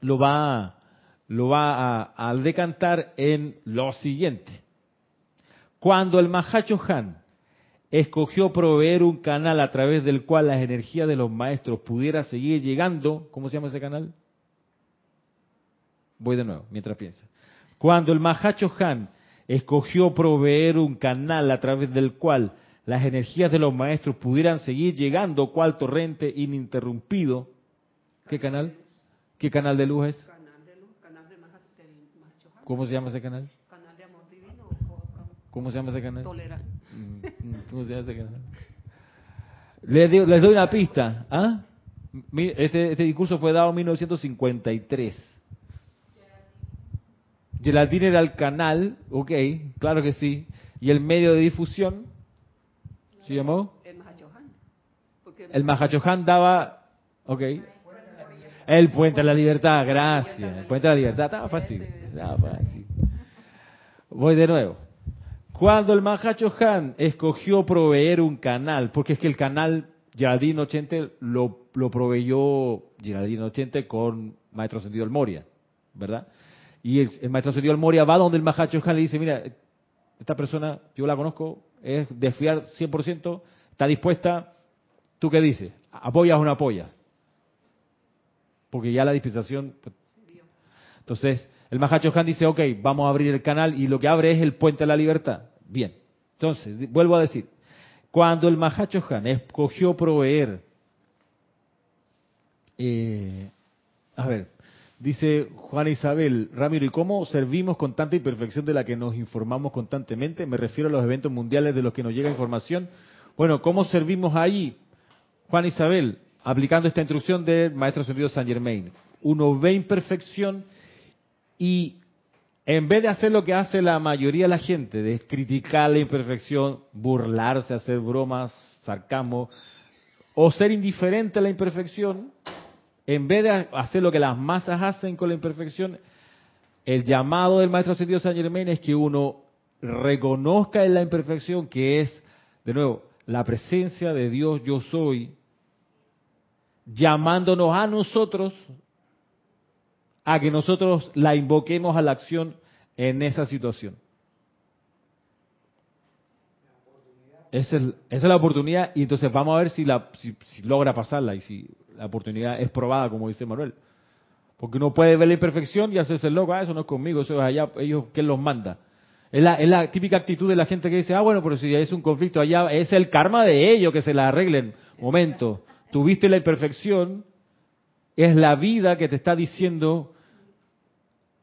lo va, lo va a, decantar en lo siguiente. Cuando el Mahacho Han escogió proveer un canal a través del cual las energías de los maestros pudiera seguir llegando. ¿Cómo se llama ese canal? Voy de nuevo, mientras piensa. Cuando el Mahacho Han escogió proveer un canal a través del cual las energías de los maestros pudieran seguir llegando, cual torrente ininterrumpido. ¿Qué canal? ¿Qué canal de luz es? Canal de luz, canal de ¿Cómo se llama ese canal? Canal de amor divino. ¿Cómo se llama ese canal? Tolerancia. Les, doy una pista. ¿ah? Este, este, discurso fue dado en 1953. Geraldine era el canal, ok, claro que sí. Y el medio de difusión, ¿se llamó? El Mahachohan. daba, ok. El Puente de la Libertad, gracias. El Puente de la Libertad, estaba fácil. Estaba fácil. Voy de nuevo. Cuando el Mahacho Han escogió proveer un canal, porque es que el canal Geraldine 80 lo, lo proveyó Geraldine 80 con Maestro Sentido del Moria, ¿verdad? Y el, Maestro Sentido del Moria va donde el Mahacho Han le dice, mira, esta persona, yo la conozco, es de fiar 100%, está dispuesta, ¿tú qué dices? ¿Apoyas o no apoyas? Porque ya la dispensación... Pues, entonces, el Mahacho Han dice, ok, vamos a abrir el canal y lo que abre es el puente de la libertad. Bien, entonces, vuelvo a decir, cuando el Mahacho Han escogió proveer, eh, a ver, dice Juan Isabel, Ramiro, ¿y cómo servimos con tanta imperfección de la que nos informamos constantemente? Me refiero a los eventos mundiales de los que nos llega información. Bueno, ¿cómo servimos ahí? Juan Isabel, aplicando esta instrucción del maestro sentido Saint Germain. Uno ve imperfección y en vez de hacer lo que hace la mayoría de la gente, de criticar la imperfección, burlarse, hacer bromas, sarcasmo, o ser indiferente a la imperfección, en vez de hacer lo que las masas hacen con la imperfección, el llamado del maestro sentido San Germain es que uno reconozca en la imperfección que es, de nuevo, la presencia de Dios yo soy, llamándonos a nosotros a que nosotros la invoquemos a la acción en esa situación. Esa es, la oportunidad y entonces vamos a ver si, la, si, logra pasarla y si la oportunidad es probada, como dice Manuel. Porque uno puede ver la imperfección y hacerse loco, ah, eso no es conmigo, eso es allá, ellos, ¿quién los manda? Es la, es la típica actitud de la gente que dice, ah, bueno, pero si es un conflicto allá, es el karma de ellos que se la arreglen. Momento, tuviste la imperfección, es la vida que te está diciendo,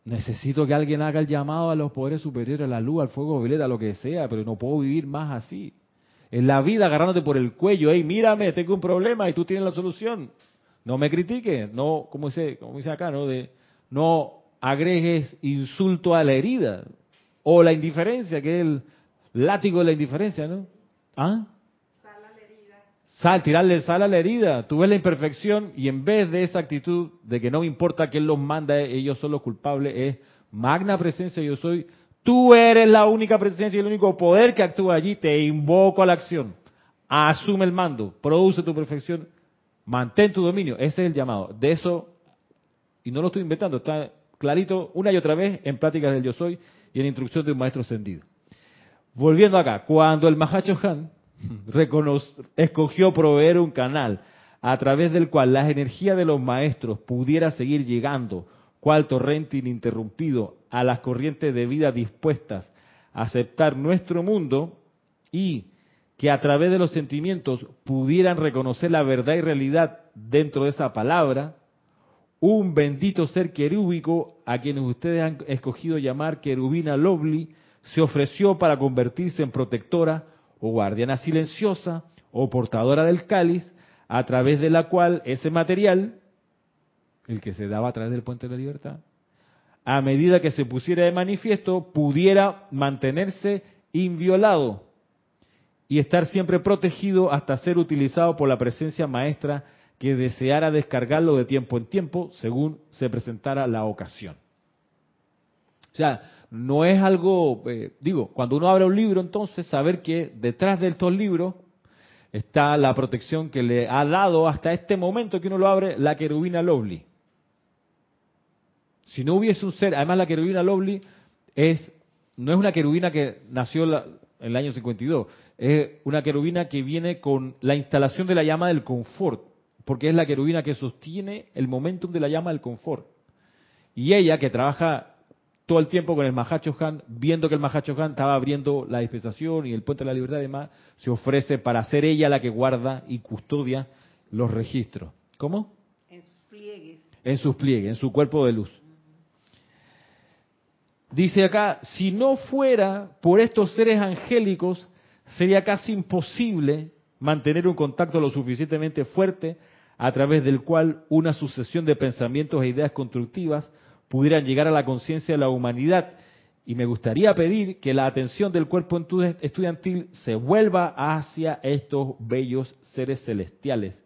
necesito que alguien haga el llamado a los poderes superiores, a la luz, al fuego violeta, a lo que sea, pero no puedo vivir más así. En la vida agarrándote por el cuello, hey, mírame, tengo un problema y tú tienes la solución. No me critiques, no, como dice, como dice acá, ¿no? De, no agregues insulto a la herida o la indiferencia, que es el látigo de la indiferencia, ¿no? ¿Ah? Sal, tirarle sal a la herida. Tú ves la imperfección y en vez de esa actitud de que no importa quién los manda, ellos son los culpables, es magna presencia, yo soy. Tú eres la única presencia y el único poder que actúa allí. Te invoco a la acción. Asume el mando, produce tu perfección, mantén tu dominio. Ese es el llamado. De eso, y no lo estoy inventando, está clarito una y otra vez en pláticas del yo soy y en instrucción de un maestro ascendido. Volviendo acá, cuando el Mahacho Han escogió proveer un canal a través del cual las energías de los maestros pudiera seguir llegando, cual torrente ininterrumpido, a las corrientes de vida dispuestas a aceptar nuestro mundo y que a través de los sentimientos pudieran reconocer la verdad y realidad dentro de esa palabra, un bendito ser querúbico a quienes ustedes han escogido llamar querubina Lovely se ofreció para convertirse en protectora o guardiana silenciosa o portadora del cáliz, a través de la cual ese material, el que se daba a través del puente de la libertad, a medida que se pusiera de manifiesto, pudiera mantenerse inviolado y estar siempre protegido hasta ser utilizado por la presencia maestra que deseara descargarlo de tiempo en tiempo según se presentara la ocasión. O sea, no es algo, eh, digo, cuando uno abre un libro, entonces saber que detrás de estos libros está la protección que le ha dado hasta este momento que uno lo abre la querubina Lovely. Si no hubiese un ser, además la querubina Lovely es, no es una querubina que nació en el año 52, es una querubina que viene con la instalación de la llama del confort, porque es la querubina que sostiene el momentum de la llama del confort. Y ella, que trabaja todo el tiempo con el Mahacho Han, viendo que el Mahacho Han estaba abriendo la dispensación y el puente de la libertad y demás, se ofrece para ser ella la que guarda y custodia los registros. ¿Cómo? En sus pliegues. En sus pliegues, en su cuerpo de luz. Dice acá, si no fuera por estos seres angélicos, sería casi imposible mantener un contacto lo suficientemente fuerte a través del cual una sucesión de pensamientos e ideas constructivas pudieran llegar a la conciencia de la humanidad. Y me gustaría pedir que la atención del cuerpo estudiantil se vuelva hacia estos bellos seres celestiales,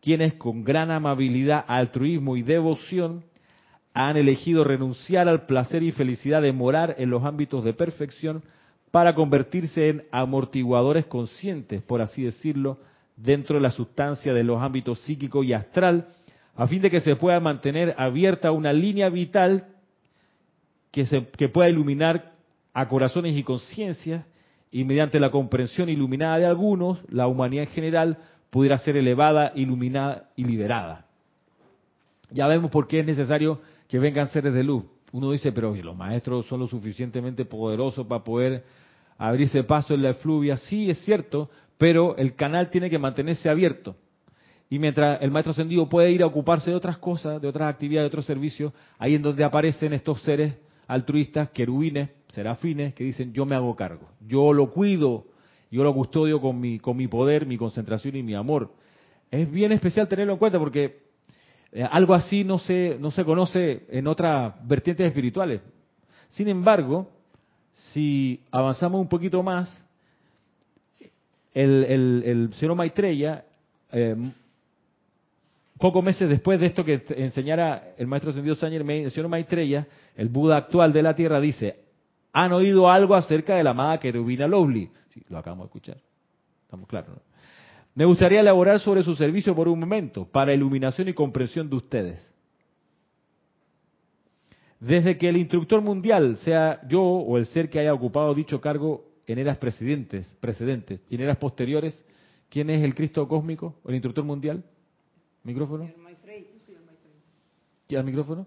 quienes con gran amabilidad, altruismo y devoción han elegido renunciar al placer y felicidad de morar en los ámbitos de perfección para convertirse en amortiguadores conscientes, por así decirlo, dentro de la sustancia de los ámbitos psíquico y astral, a fin de que se pueda mantener abierta una línea vital que, se, que pueda iluminar a corazones y conciencias y mediante la comprensión iluminada de algunos, la humanidad en general pudiera ser elevada, iluminada y liberada. Ya vemos por qué es necesario que vengan seres de luz. Uno dice, pero los maestros son lo suficientemente poderosos para poder abrirse paso en la efluvia. Sí, es cierto, pero el canal tiene que mantenerse abierto. Y mientras el maestro ascendido puede ir a ocuparse de otras cosas, de otras actividades, de otros servicios, ahí es donde aparecen estos seres altruistas, querubines, serafines, que dicen yo me hago cargo, yo lo cuido, yo lo custodio con mi, con mi poder, mi concentración y mi amor. es bien especial tenerlo en cuenta porque eh, algo así no se, no se conoce en otras vertientes espirituales. Sin embargo, si avanzamos un poquito más, el, el, señor Maitreya, eh, pocos meses después de esto que enseñara el maestro Ascendido Sáñez, el señor Maitreya, el Buda actual de la Tierra, dice, han oído algo acerca de la amada querubina Lovely. Sí, lo acabamos de escuchar. Estamos claros, ¿no? Me gustaría elaborar sobre su servicio por un momento, para iluminación y comprensión de ustedes. Desde que el instructor mundial, sea yo o el ser que haya ocupado dicho cargo en eras precedentes, precedentes y en eras posteriores, ¿quién es el Cristo cósmico, el instructor mundial? ¿Micrófono? ¿Y al micrófono?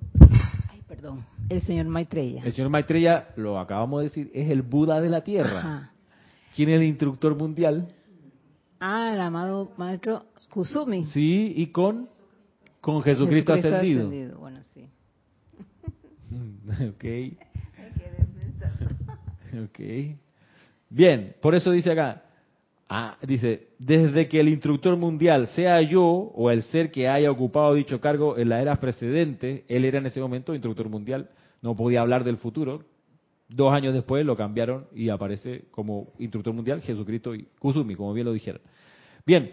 Ay, perdón. El señor Maitreya. El señor Maitreya, lo acabamos de decir, es el Buda de la Tierra. ¿Quién es el instructor mundial? Ah, el amado maestro Kusumi. Sí, y con, con Jesucristo, ascendido. Bueno, sí. ok. ok. Bien, por eso dice acá, ah, dice, desde que el instructor mundial sea yo o el ser que haya ocupado dicho cargo en la era precedente, él era en ese momento instructor mundial, no podía hablar del futuro. Dos años después lo cambiaron y aparece como instructor mundial Jesucristo y Kusumi, como bien lo dijeron. Bien,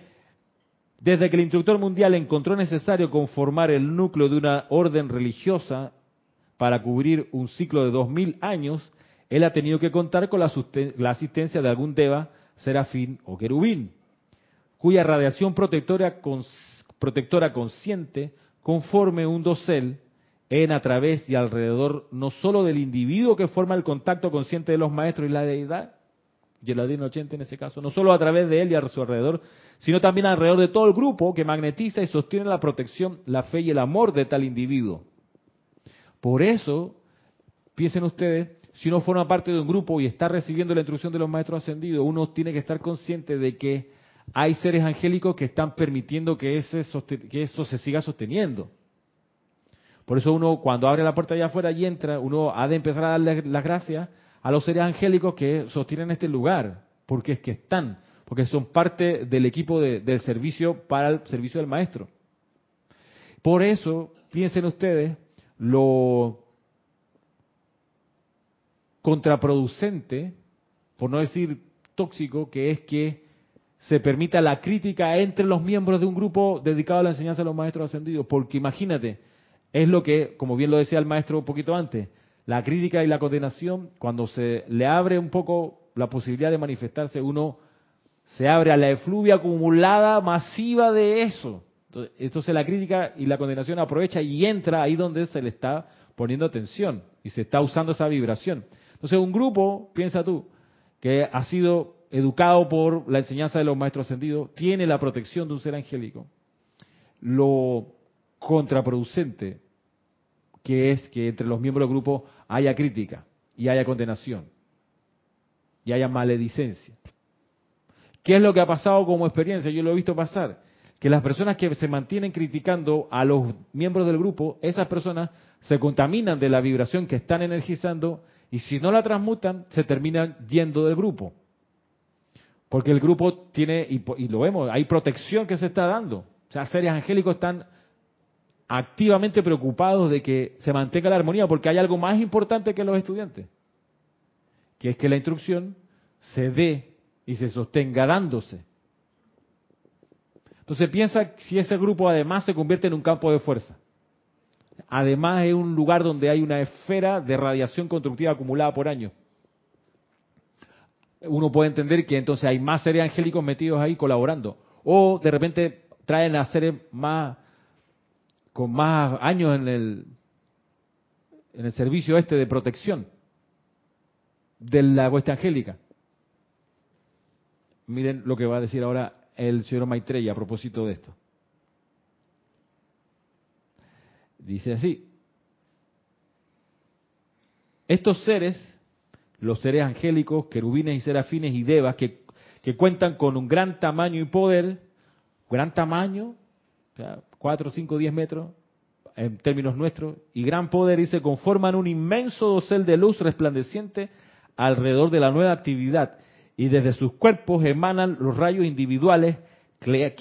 desde que el instructor mundial encontró necesario conformar el núcleo de una orden religiosa para cubrir un ciclo de dos mil años, él ha tenido que contar con la, asistencia de algún deva, serafín o querubín, cuya radiación protectora, protectora consciente conforme un dosel en, a través y alrededor no solo del individuo que forma el contacto consciente de los maestros y la deidad, Adino 80 en ese caso, no solo a través de él y a su alrededor, sino también alrededor de todo el grupo que magnetiza y sostiene la protección, la fe y el amor de tal individuo. Por eso, piensen ustedes, si uno forma parte de un grupo y está recibiendo la instrucción de los maestros ascendidos, uno tiene que estar consciente de que hay seres angélicos que están permitiendo que, que eso se siga sosteniendo. Por eso uno cuando abre la puerta allá afuera y entra, uno ha de empezar a darle las gracias a los seres angélicos que sostienen este lugar, porque es que están, porque son parte del equipo del servicio para el servicio del maestro. Por eso, piensen ustedes, lo contraproducente, por no decir tóxico, que es que se permita la crítica entre los miembros de un grupo dedicado a la enseñanza de los maestros ascendidos, porque imagínate, es lo que, como bien lo decía el maestro un poquito antes, la crítica y la condenación, cuando se le abre un poco la posibilidad de manifestarse, uno se abre a la efluvia acumulada masiva de eso. Entonces, la crítica y la condenación aprovecha y entra ahí donde se le está poniendo atención y se está usando esa vibración. Entonces un grupo, piensa tú, que ha sido educado por la enseñanza de los maestros ascendidos, tiene la protección de un ser angélico. Lo contraproducente que es que entre los miembros del grupo haya crítica y haya condenación y haya maledicencia. ¿Qué es lo que ha pasado como experiencia? Yo lo he visto pasar. Que las personas que se mantienen criticando a los miembros del grupo, esas personas se contaminan de la vibración que están energizando y si no la transmutan, se terminan yendo del grupo. Porque el grupo tiene, y, y lo vemos, hay protección que se está dando. O sea, seres angélicos están activamente preocupados de que se mantenga la armonía, porque hay algo más importante que los estudiantes, que es que la instrucción se dé y se sostenga dándose. Entonces piensa si ese grupo además se convierte en un campo de fuerza. Además es un lugar donde hay una esfera de radiación constructiva acumulada por años. Uno puede entender que entonces hay más seres angélicos metidos ahí colaborando. O de repente traen a seres más con más años en el, en el servicio este de protección de la hueste angélica. Miren lo que va a decir ahora el señor Maitreya a propósito de esto. Dice así, estos seres, los seres angélicos, querubines y serafines y devas, que, que cuentan con un gran tamaño y poder, gran tamaño, o sea, 4, 5, 10 metros, en términos nuestros, y gran poder, y se conforman un inmenso dosel de luz resplandeciente alrededor de la nueva actividad, y desde sus cuerpos emanan los rayos individuales que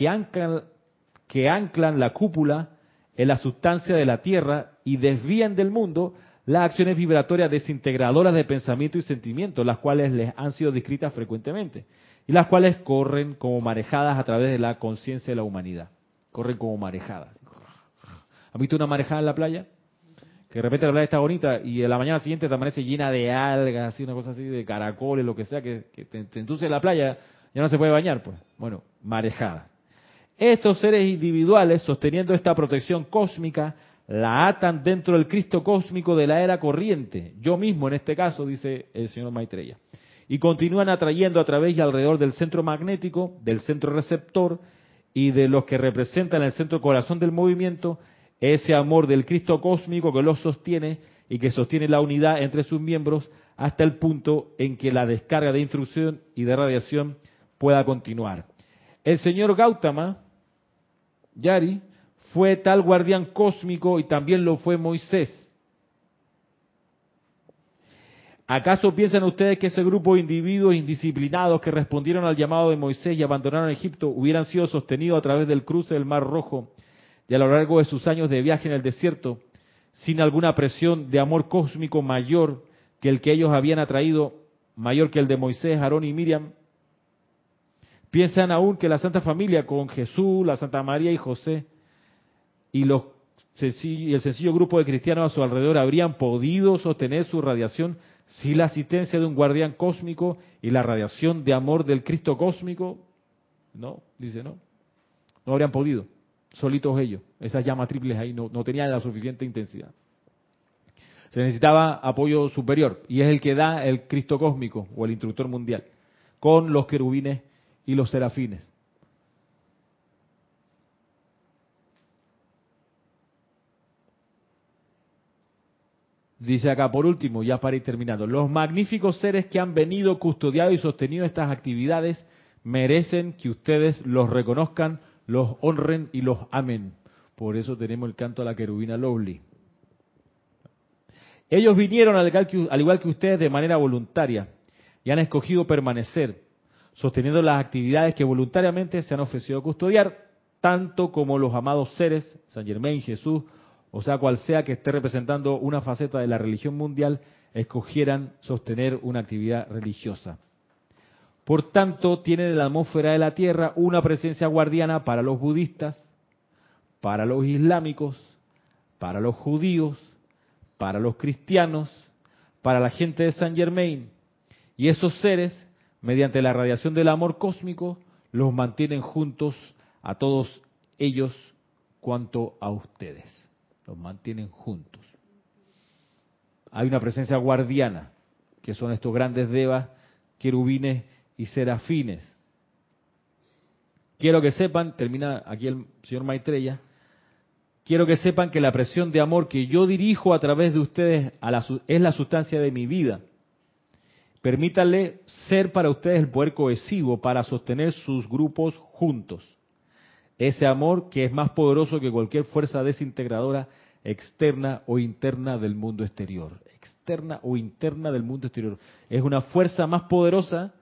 que anclan la cúpula en la sustancia de la Tierra y desvían del mundo las acciones vibratorias desintegradoras de pensamiento y sentimiento, las cuales les han sido descritas frecuentemente, y las cuales corren como marejadas a través de la conciencia de la humanidad. Corren como marejadas. ¿Han visto una marejada en la playa? Que de repente la playa está bonita y en la mañana siguiente te amanece llena de algas, así, una cosa así, de caracoles, lo que sea, que, te, te la playa, ya no se puede bañar, pues. Bueno, marejada. Estos seres individuales, sosteniendo esta protección cósmica, la atan dentro del Cristo cósmico de la era corriente. Yo mismo, en este caso, dice el señor Maitreya. Y continúan atrayendo a través y alrededor del centro magnético, del centro receptor y de los que representan el centro corazón del movimiento, ese amor del Cristo cósmico que los sostiene y que sostiene la unidad entre sus miembros hasta el punto en que la descarga de instrucción y de radiación pueda continuar. El señor Gautama, Yari, fue tal guardián cósmico y también lo fue Moisés. ¿Acaso piensan ustedes que ese grupo de individuos indisciplinados que respondieron al llamado de Moisés y abandonaron Egipto hubieran sido sostenidos a través del cruce del Mar Rojo y a lo largo de sus años de viaje en el desierto sin alguna presión de amor cósmico mayor que el que ellos habían atraído, mayor que el de Moisés, Aarón y Miriam? Piensan aún que la Santa Familia con Jesús, la Santa María y José y, los, el sencillo grupo de cristianos a su alrededor habrían podido sostener su radiación sin la asistencia de un guardián cósmico y la radiación de amor del Cristo cósmico. No, dice no. No habrían podido, solitos ellos. Esas llamas triples ahí no, no tenían la suficiente intensidad. Se necesitaba apoyo superior y es el que da el Cristo cósmico o el instructor mundial con los querubines y los serafines. Dice acá, por último, ya para ir terminando, los magníficos seres que han venido, custodiado y sostenido estas actividades merecen que ustedes los reconozcan, los honren y los amen. Por eso tenemos el canto a la querubina Lovely. Ellos vinieron al igual que ustedes de manera voluntaria y han escogido permanecer, sosteniendo las actividades que voluntariamente se han ofrecido custodiar, tanto como los amados seres, San Germain, Jesús, o sea, cual sea que esté representando una faceta de la religión mundial, escogieran sostener una actividad religiosa. Por tanto, tiene en la atmósfera de la Tierra una presencia guardiana para los budistas, para los islámicos, para los judíos, para los cristianos, para la gente de San Germain. Y esos seres, mediante la radiación del amor cósmico, los mantienen juntos a todos ellos cuanto a ustedes los mantienen juntos. Hay una presencia guardiana, que son estos grandes devas, querubines y serafines. Quiero que sepan, termina aquí el señor Maitreya, quiero que sepan que la presión de amor que yo dirijo a través de ustedes es la sustancia de mi vida. Permítanle ser para ustedes el poder cohesivo para sostener sus grupos juntos. Ese amor que es más poderoso que cualquier fuerza desintegradora externa o interna del mundo exterior. Externa o interna del mundo exterior. Es una fuerza más poderosa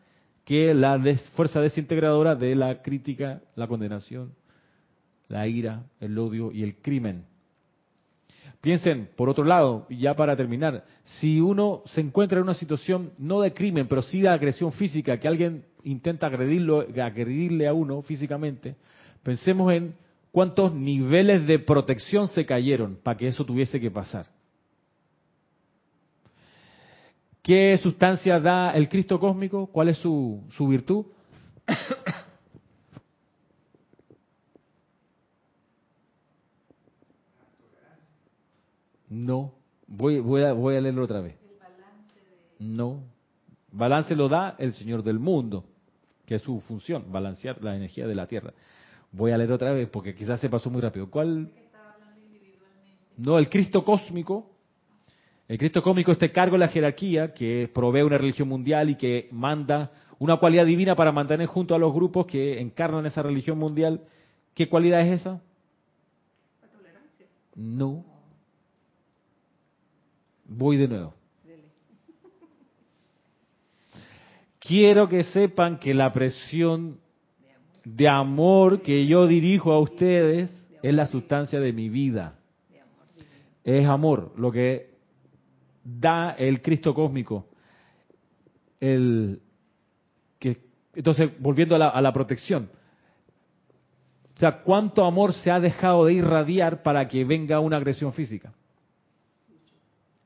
que la fuerza desintegradora de la crítica, la condenación, la ira, el odio y el crimen. Piensen, por otro lado, ya para terminar, si uno se encuentra en una situación no de crimen, pero sí de agresión física, que alguien intenta agredirlo, agredirle a uno físicamente, pensemos en cuántos niveles de protección se cayeron para que eso tuviese que pasar. ¿Qué sustancia da el Cristo cósmico? ¿Cuál es su, virtud? No, voy, voy, a, voy a leerlo otra vez. No, balance lo da el Señor del mundo, que es su función, balancear la energía de la Tierra. Voy a leer otra vez porque quizás se pasó muy rápido. ¿Cuál? No, el Cristo cósmico. El Cristo cósmico, este cargo de la jerarquía que provee una religión mundial y que manda una cualidad divina para mantener junto a los grupos que encarnan esa religión mundial. ¿Qué cualidad es esa? La tolerancia. No. Voy de nuevo. Quiero que sepan que la presión de amor que yo dirijo a ustedes es la sustancia de mi vida. Es amor, lo que da el Cristo cósmico. El, que, entonces, volviendo a la, a la protección. O sea, ¿cuánto amor se ha dejado de irradiar para que venga una agresión física?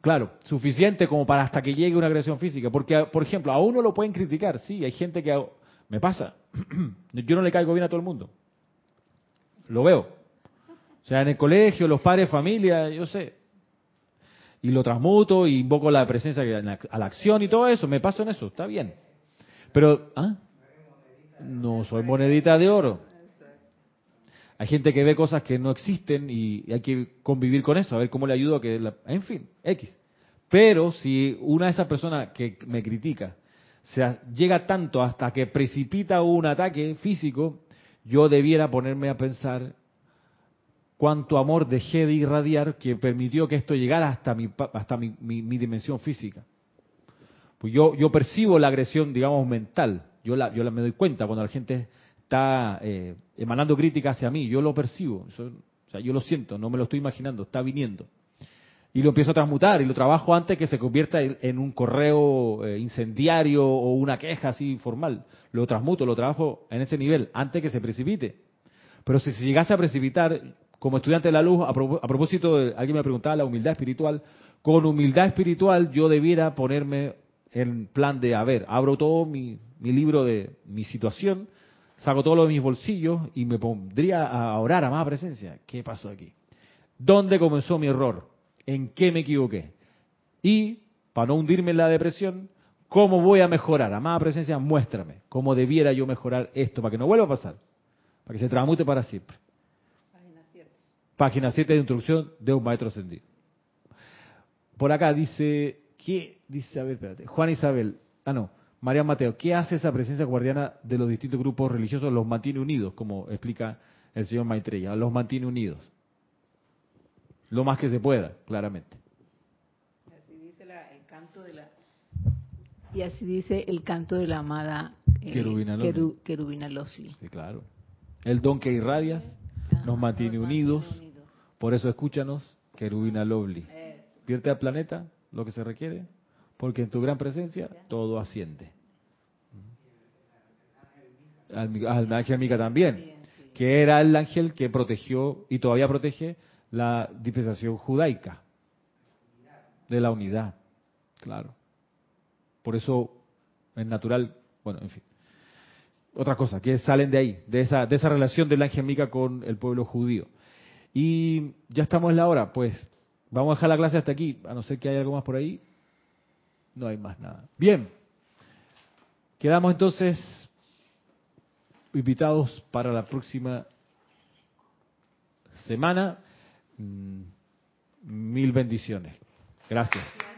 Claro, suficiente como para hasta que llegue una agresión física. Porque, por ejemplo, a uno lo pueden criticar, sí, hay gente que me pasa. Yo no le caigo bien a todo el mundo. Lo veo. O sea, en el colegio, los padres, familia, yo sé. Y lo transmuto y invoco la presencia a la acción y todo eso. Me paso en eso, está bien. Pero, ¿ah? No soy monedita de oro. Hay gente que ve cosas que no existen y hay que convivir con eso, a ver cómo le ayudo a que... La... En fin, X. Pero si una de esas personas que me critica se llega tanto hasta que precipita un ataque físico, yo debiera ponerme a pensar cuánto amor dejé de irradiar que permitió que esto llegara hasta mi, hasta mi, mi, dimensión física. Pues yo, yo percibo la agresión, digamos, mental. Yo la, yo la me doy cuenta cuando la gente está eh, emanando crítica hacia mí, yo lo percibo, o sea, yo lo siento, no me lo estoy imaginando, está viniendo. Y lo empiezo a transmutar y lo trabajo antes que se convierta en un correo eh, incendiario o una queja así formal. Lo transmuto, lo trabajo en ese nivel, antes que se precipite. Pero si se llegase a precipitar, como estudiante de la luz, a, propósito, de, alguien me preguntaba la humildad espiritual, con humildad espiritual yo debiera ponerme en plan de, a ver, abro todo mi, mi libro de mi situación, saco todo lo de mis bolsillos y me pondría a orar a más presencia. ¿Qué pasó aquí? ¿Dónde comenzó mi error? ¿En qué me equivoqué? Y, para no hundirme en la depresión, ¿cómo voy a mejorar? Amada presencia, muéstrame cómo debiera yo mejorar esto para que no vuelva a pasar, para que se transmute para siempre. Página 7. Página 7 de instrucción de un maestro ascendido. Por acá dice, ¿qué? Dice, a ver, espérate, Juan Isabel, ah no, María Mateo, ¿qué hace esa presencia guardiana de los distintos grupos religiosos? Los mantiene unidos, como explica el señor Maitreya, los mantiene unidos. Lo más que se pueda, claramente. Y así dice el canto de la, y así dice el canto de la amada eh, Querubina, Sí, claro. El don que irradias ah, nos mantiene unidos. Por eso escúchanos, Querubina Lovely. Vierte al planeta lo que se requiere porque en tu gran presencia todo asciende. Al, ángel Mica también, que era el ángel que protegió y todavía protege la dispensación judaica de la unidad, claro. Por eso es natural, bueno, en fin. Otra cosa, que salen de ahí, de esa, de esa relación del ángel Mica con el pueblo judío. Y ya estamos en la hora, pues vamos a dejar la clase hasta aquí, a no ser que haya algo más por ahí. No hay más nada. Bien. Quedamos entonces invitados para la próxima semana. Mm, mil bendiciones. Gracias.